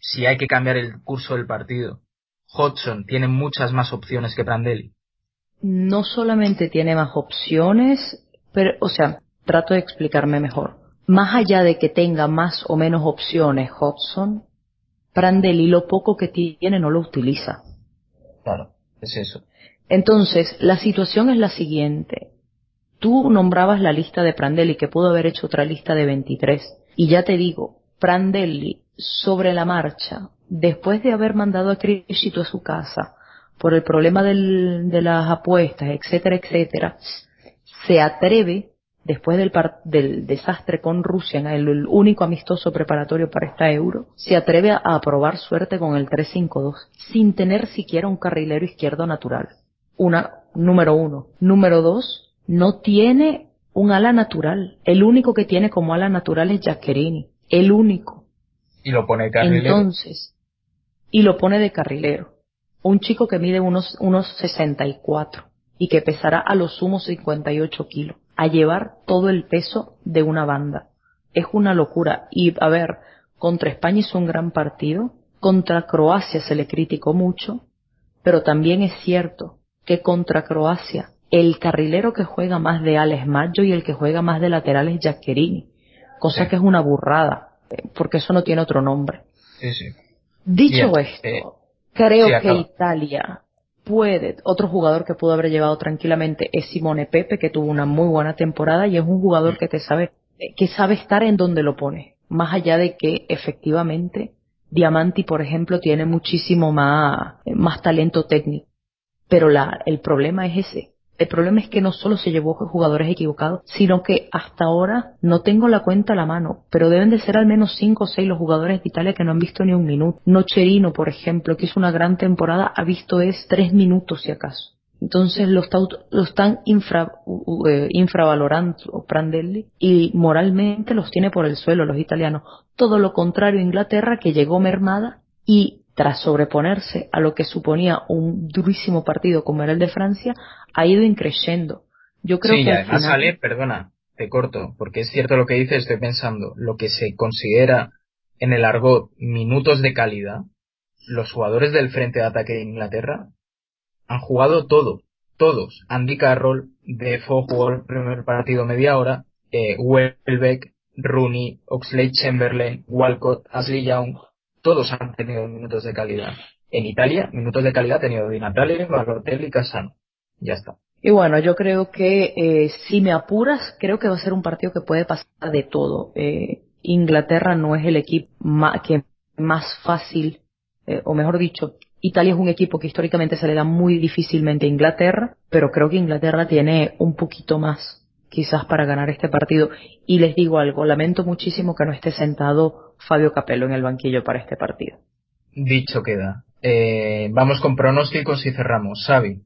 si hay que cambiar el curso del partido, Hodgson tiene muchas más opciones que Prandelli? no solamente tiene más opciones, pero, o sea, trato de explicarme mejor. Más allá de que tenga más o menos opciones Hobson, Prandelli lo poco que tiene no lo utiliza. Claro, es eso. Entonces, la situación es la siguiente. Tú nombrabas la lista de Prandelli, que pudo haber hecho otra lista de 23. Y ya te digo, Prandelli, sobre la marcha, después de haber mandado a Crisito a su casa, por el problema de las apuestas, etcétera, etcétera, se atreve, después del, del desastre con Rusia, en el, único amistoso preparatorio para esta euro, se atreve a, probar suerte con el 3-5-2, sin tener siquiera un carrilero izquierdo natural. Una, número uno. Número dos, no tiene un ala natural. El único que tiene como ala natural es Giaccherini. El único. Y lo pone de carrilero. Entonces, y lo pone de carrilero un chico que mide unos, unos 64 y que pesará a lo sumo 58 kilos, a llevar todo el peso de una banda. Es una locura. Y a ver, contra España hizo un gran partido, contra Croacia se le criticó mucho, pero también es cierto que contra Croacia el carrilero que juega más de Alex Maggio y el que juega más de lateral es Giaccherini, cosa que es una burrada, porque eso no tiene otro nombre. Dicho esto, eh, Creo que Italia puede, otro jugador que pudo haber llevado tranquilamente es Simone Pepe, que tuvo una muy buena temporada y es un jugador que te sabe, que sabe estar en donde lo pone. Más allá de que efectivamente Diamanti, por ejemplo, tiene muchísimo más, más talento técnico. Pero la, el problema es ese. El problema es que no solo se llevó jugadores equivocados, sino que hasta ahora no tengo la cuenta a la mano, pero deben de ser al menos cinco o seis los jugadores de Italia que no han visto ni un minuto. Nocherino, por ejemplo, que hizo una gran temporada, ha visto es tres minutos si acaso. Entonces lo, están infra, eh, infravalorando Prandelli y moralmente los tiene por el suelo los italianos. Todo lo contrario Inglaterra que llegó mermada y tras sobreponerse a lo que suponía un durísimo partido como era el de Francia, ha ido increyendo. Yo creo sí, que además sale, perdona, te corto, porque es cierto lo que dices, estoy pensando, lo que se considera en el argot minutos de calidad, los jugadores del frente de ataque de Inglaterra han jugado todo, todos. Andy Carroll, Defoe jugó el primer partido media hora, eh, Welbeck, Rooney, Oxlade Chamberlain, Walcott, Ashley Young, todos han tenido minutos de calidad. En Italia, minutos de calidad ha tenido Di Natale, Balotelli y Casano. Ya está. Y bueno, yo creo que eh, si me apuras, creo que va a ser un partido que puede pasar de todo. Eh, Inglaterra no es el equipo más, que más fácil, eh, o mejor dicho, Italia es un equipo que históricamente se le da muy difícilmente a Inglaterra, pero creo que Inglaterra tiene un poquito más quizás para ganar este partido. Y les digo algo, lamento muchísimo que no esté sentado Fabio Capello en el banquillo para este partido. Dicho queda. Eh, vamos con pronósticos y cerramos. Xavi.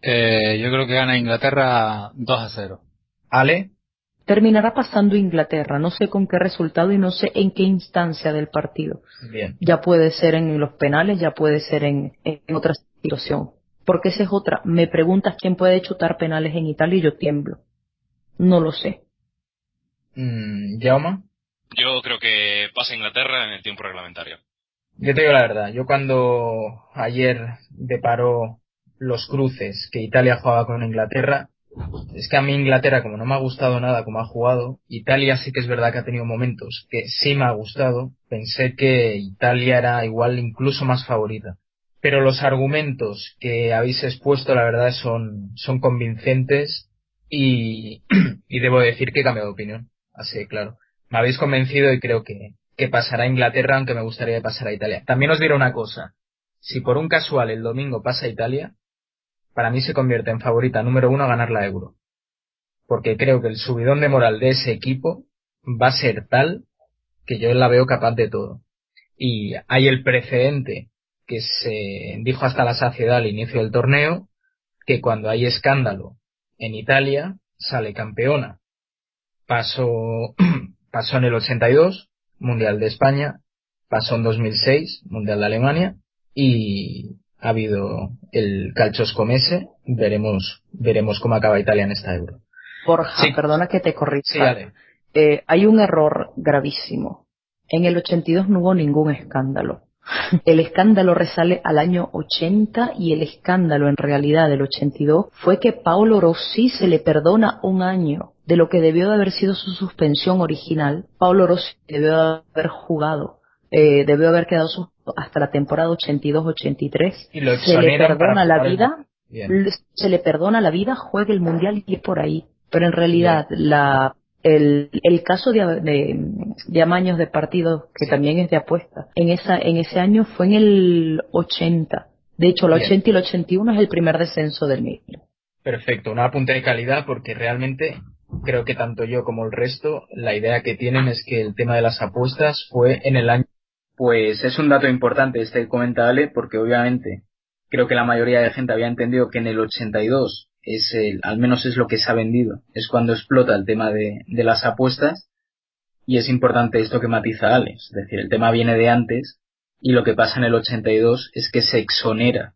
Eh, yo creo que gana Inglaterra 2 a 0. Ale. Terminará pasando Inglaterra, no sé con qué resultado y no sé en qué instancia del partido. Bien. Ya puede ser en los penales, ya puede ser en, en otra situación. Porque esa es otra. Me preguntas quién puede chutar penales en Italia y yo tiemblo. No lo sé. Mm, Yo creo que pasa Inglaterra en el tiempo reglamentario. Yo te digo la verdad, yo cuando ayer deparó los cruces que Italia jugaba con Inglaterra, es que a mí Inglaterra, como no me ha gustado nada como ha jugado, Italia sí que es verdad que ha tenido momentos que sí me ha gustado, pensé que Italia era igual incluso más favorita. Pero los argumentos que habéis expuesto, la verdad, son, son convincentes y, y debo decir que he cambiado de opinión. Así, claro. Me habéis convencido y creo que, que pasará a Inglaterra, aunque me gustaría que pasara a Italia. También os diré una cosa. Si por un casual el domingo pasa a Italia, para mí se convierte en favorita número uno a ganar la Euro. Porque creo que el subidón de moral de ese equipo va a ser tal que yo la veo capaz de todo. Y hay el precedente que se dijo hasta la saciedad al inicio del torneo, que cuando hay escándalo en Italia, sale campeona. Pasó, pasó en el 82, Mundial de España, pasó en 2006, Mundial de Alemania, y ha habido el calchos comese, veremos, veremos cómo acaba Italia en esta Euro. Borja, perdona que te corrija. Eh, hay un error gravísimo. En el 82 no hubo ningún escándalo. El escándalo resale al año 80 y el escándalo en realidad del 82 fue que Paolo Rossi se le perdona un año de lo que debió de haber sido su suspensión original. Paolo Rossi debió de haber jugado, eh, debió haber quedado hasta la temporada 82-83. Se le perdona la vida, se le perdona la vida, juega el mundial y es por ahí. Pero en realidad la el, el caso de, de, amaños de partidos, que también es de apuesta, en, esa, en ese año fue en el 80. De hecho, el 80 y el 81 es el primer descenso del mismo. Perfecto, una apunte de calidad porque realmente creo que tanto yo como el resto, la idea que tienen es que el tema de las apuestas fue en el año. Pues es un dato importante este comentable porque obviamente creo que la mayoría de gente había entendido que en el 82 es el, al menos es lo que se ha vendido, es cuando explota el tema de, de las apuestas y es importante esto que matiza Alex, es decir, el tema viene de antes y lo que pasa en el 82 es que se exonera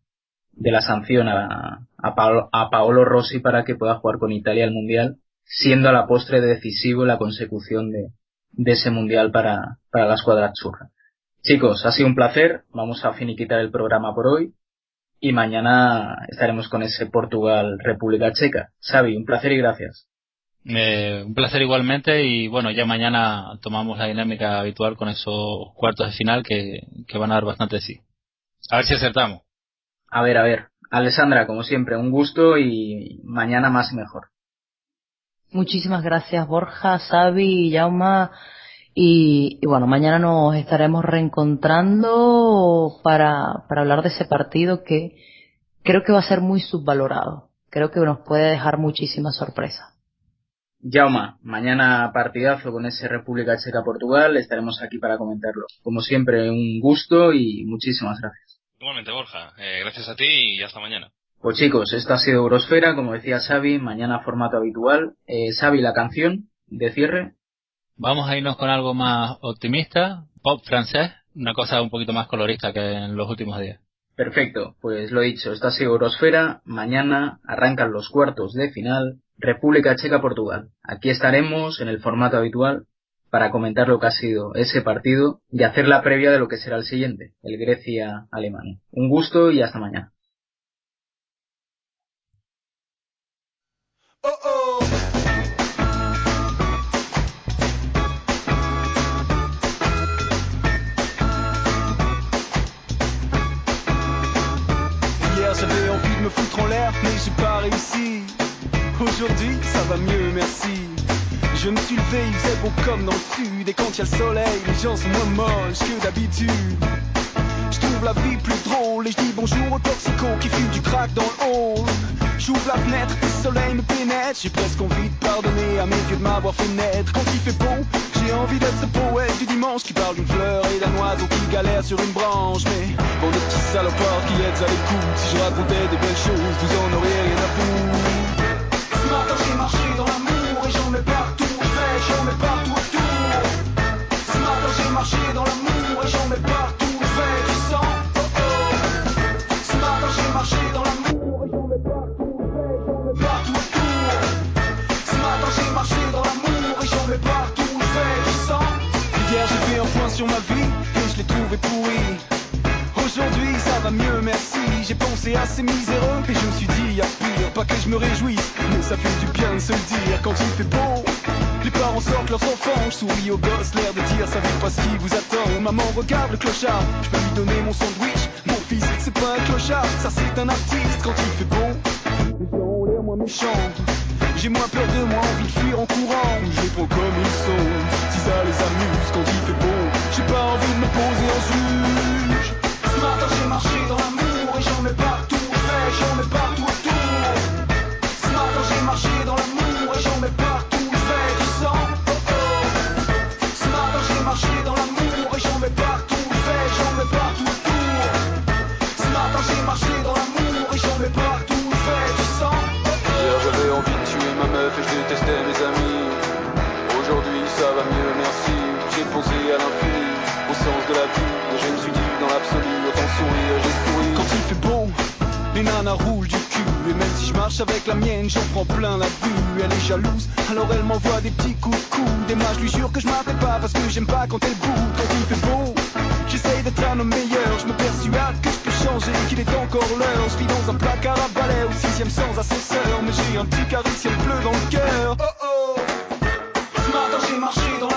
de la sanción a, a, Paolo, a Paolo Rossi para que pueda jugar con Italia el Mundial, siendo a la postre decisivo la consecución de, de ese Mundial para, para la escuadra churra. Chicos, ha sido un placer, vamos a finiquitar el programa por hoy y mañana estaremos con ese Portugal República Checa. Xavi, un placer y gracias. Eh, un placer igualmente y bueno, ya mañana tomamos la dinámica habitual con esos cuartos de final que, que van a dar bastante sí. A ver si acertamos. A ver, a ver. Alessandra, como siempre, un gusto y mañana más y mejor. Muchísimas gracias Borja, Xavi, Jauma. Y, bueno, mañana nos estaremos reencontrando para, para hablar de ese partido que creo que va a ser muy subvalorado. creo que nos puede dejar muchísimas sorpresas. Jauma, mañana partidazo con ese República Checa-Portugal, estaremos aquí para comentarlo. Como siempre, un gusto y muchísimas gracias. Igualmente, Borja, eh, gracias a ti y hasta mañana. Pues chicos, esto ha sido Eurosfera, como decía Xavi, mañana formato habitual. Eh, Xavi, la canción de cierre. Vamos a irnos con algo más optimista, pop francés, una cosa un poquito más colorista que en los últimos días. Perfecto, pues lo dicho, esta ha sido Eurosfera, mañana arrancan los cuartos de final, República Checa-Portugal. Aquí estaremos en el formato habitual para comentar lo que ha sido ese partido y hacer la previa de lo que será el siguiente, el Grecia-Alemania. Un gusto y hasta mañana. Foutre en l'air mais j'ai pas réussi. Aujourd'hui ça va mieux merci. Je me suis levé, il faisait beau comme dans le sud Et quand y a le soleil, les gens sont moins moches que d'habitude Je trouve la vie plus drôle. Et je dis bonjour aux toxicos qui fument du crack dans le hall. J'ouvre la fenêtre, le soleil me pénètre. J'ai presque envie de pardonner à mes yeux de m'avoir fait naître. Quand il fait beau, j'ai envie d'être ce poète du dimanche Qui parle d'une fleur et d'un oiseau qui galère sur une branche. Mais bon, des petits salopards qui êtes à l'écoute Si je racontais des belles choses, vous en auriez rien à foutre. Ce matin j'ai marché dans l'amour et j'en mets partout. J'en mets partout autour. Ce matin j'ai marché dans l'amour J'ai pensé à ces miséreux et je me suis dit, y'a pire. Pas que je me réjouisse, mais ça fait du bien de se le dire quand il fait beau. Les parents sortent leurs enfants, je souris aux gosses, l'air de dire savez pas ce qui vous attend. Maman regarde le clochard, je peux lui donner mon sandwich. Mon fils, c'est pas un clochard, ça c'est un artiste quand il fait beau. Les gens ont l'air moins méchants. J'ai moins peur de moi, envie de fuir en courant. Je les prends comme ils sont, si ça les amuse quand il fait beau. J'ai pas envie de me poser en juge. Ce matin j'ai marché dans l'amour et j'en mets partout, et j'en mets partout autour Ce matin j'ai marché dans l'amour Et j'en mets partout le fait du sang. Ce matin j'ai marché dans l'amour Et j'en mets partout le fait J'en mets partout autour Ce matin j'ai marché dans l'amour Et j'en mets partout le fait du sang. Hier j'avais envie de tuer ma meuf Et je détestais mes amis. Aujourd'hui ça va mieux, merci. J'ai pensé à l'infini Au sens de la vie Et je me suis dit dans l'absolu Dans sourire, j'ai sourire Quand il fait bon les nanas roulent du cul. Et même si je marche avec la mienne, j'en prends plein la vue. Elle est jalouse, alors elle m'envoie des petits coups de coude. Et je lui jure que je m'appelle pas parce que j'aime pas quand elle boude. Quand il fait beau, j'essaye d'être un homme meilleur. Je me persuade que je peux changer, qu'il est encore l'heure. Je vis dans un placard à balai au sixième sans ascenseur. Mais j'ai un petit carré ciel bleu dans le cœur. Oh oh, ce matin j'ai marché dans la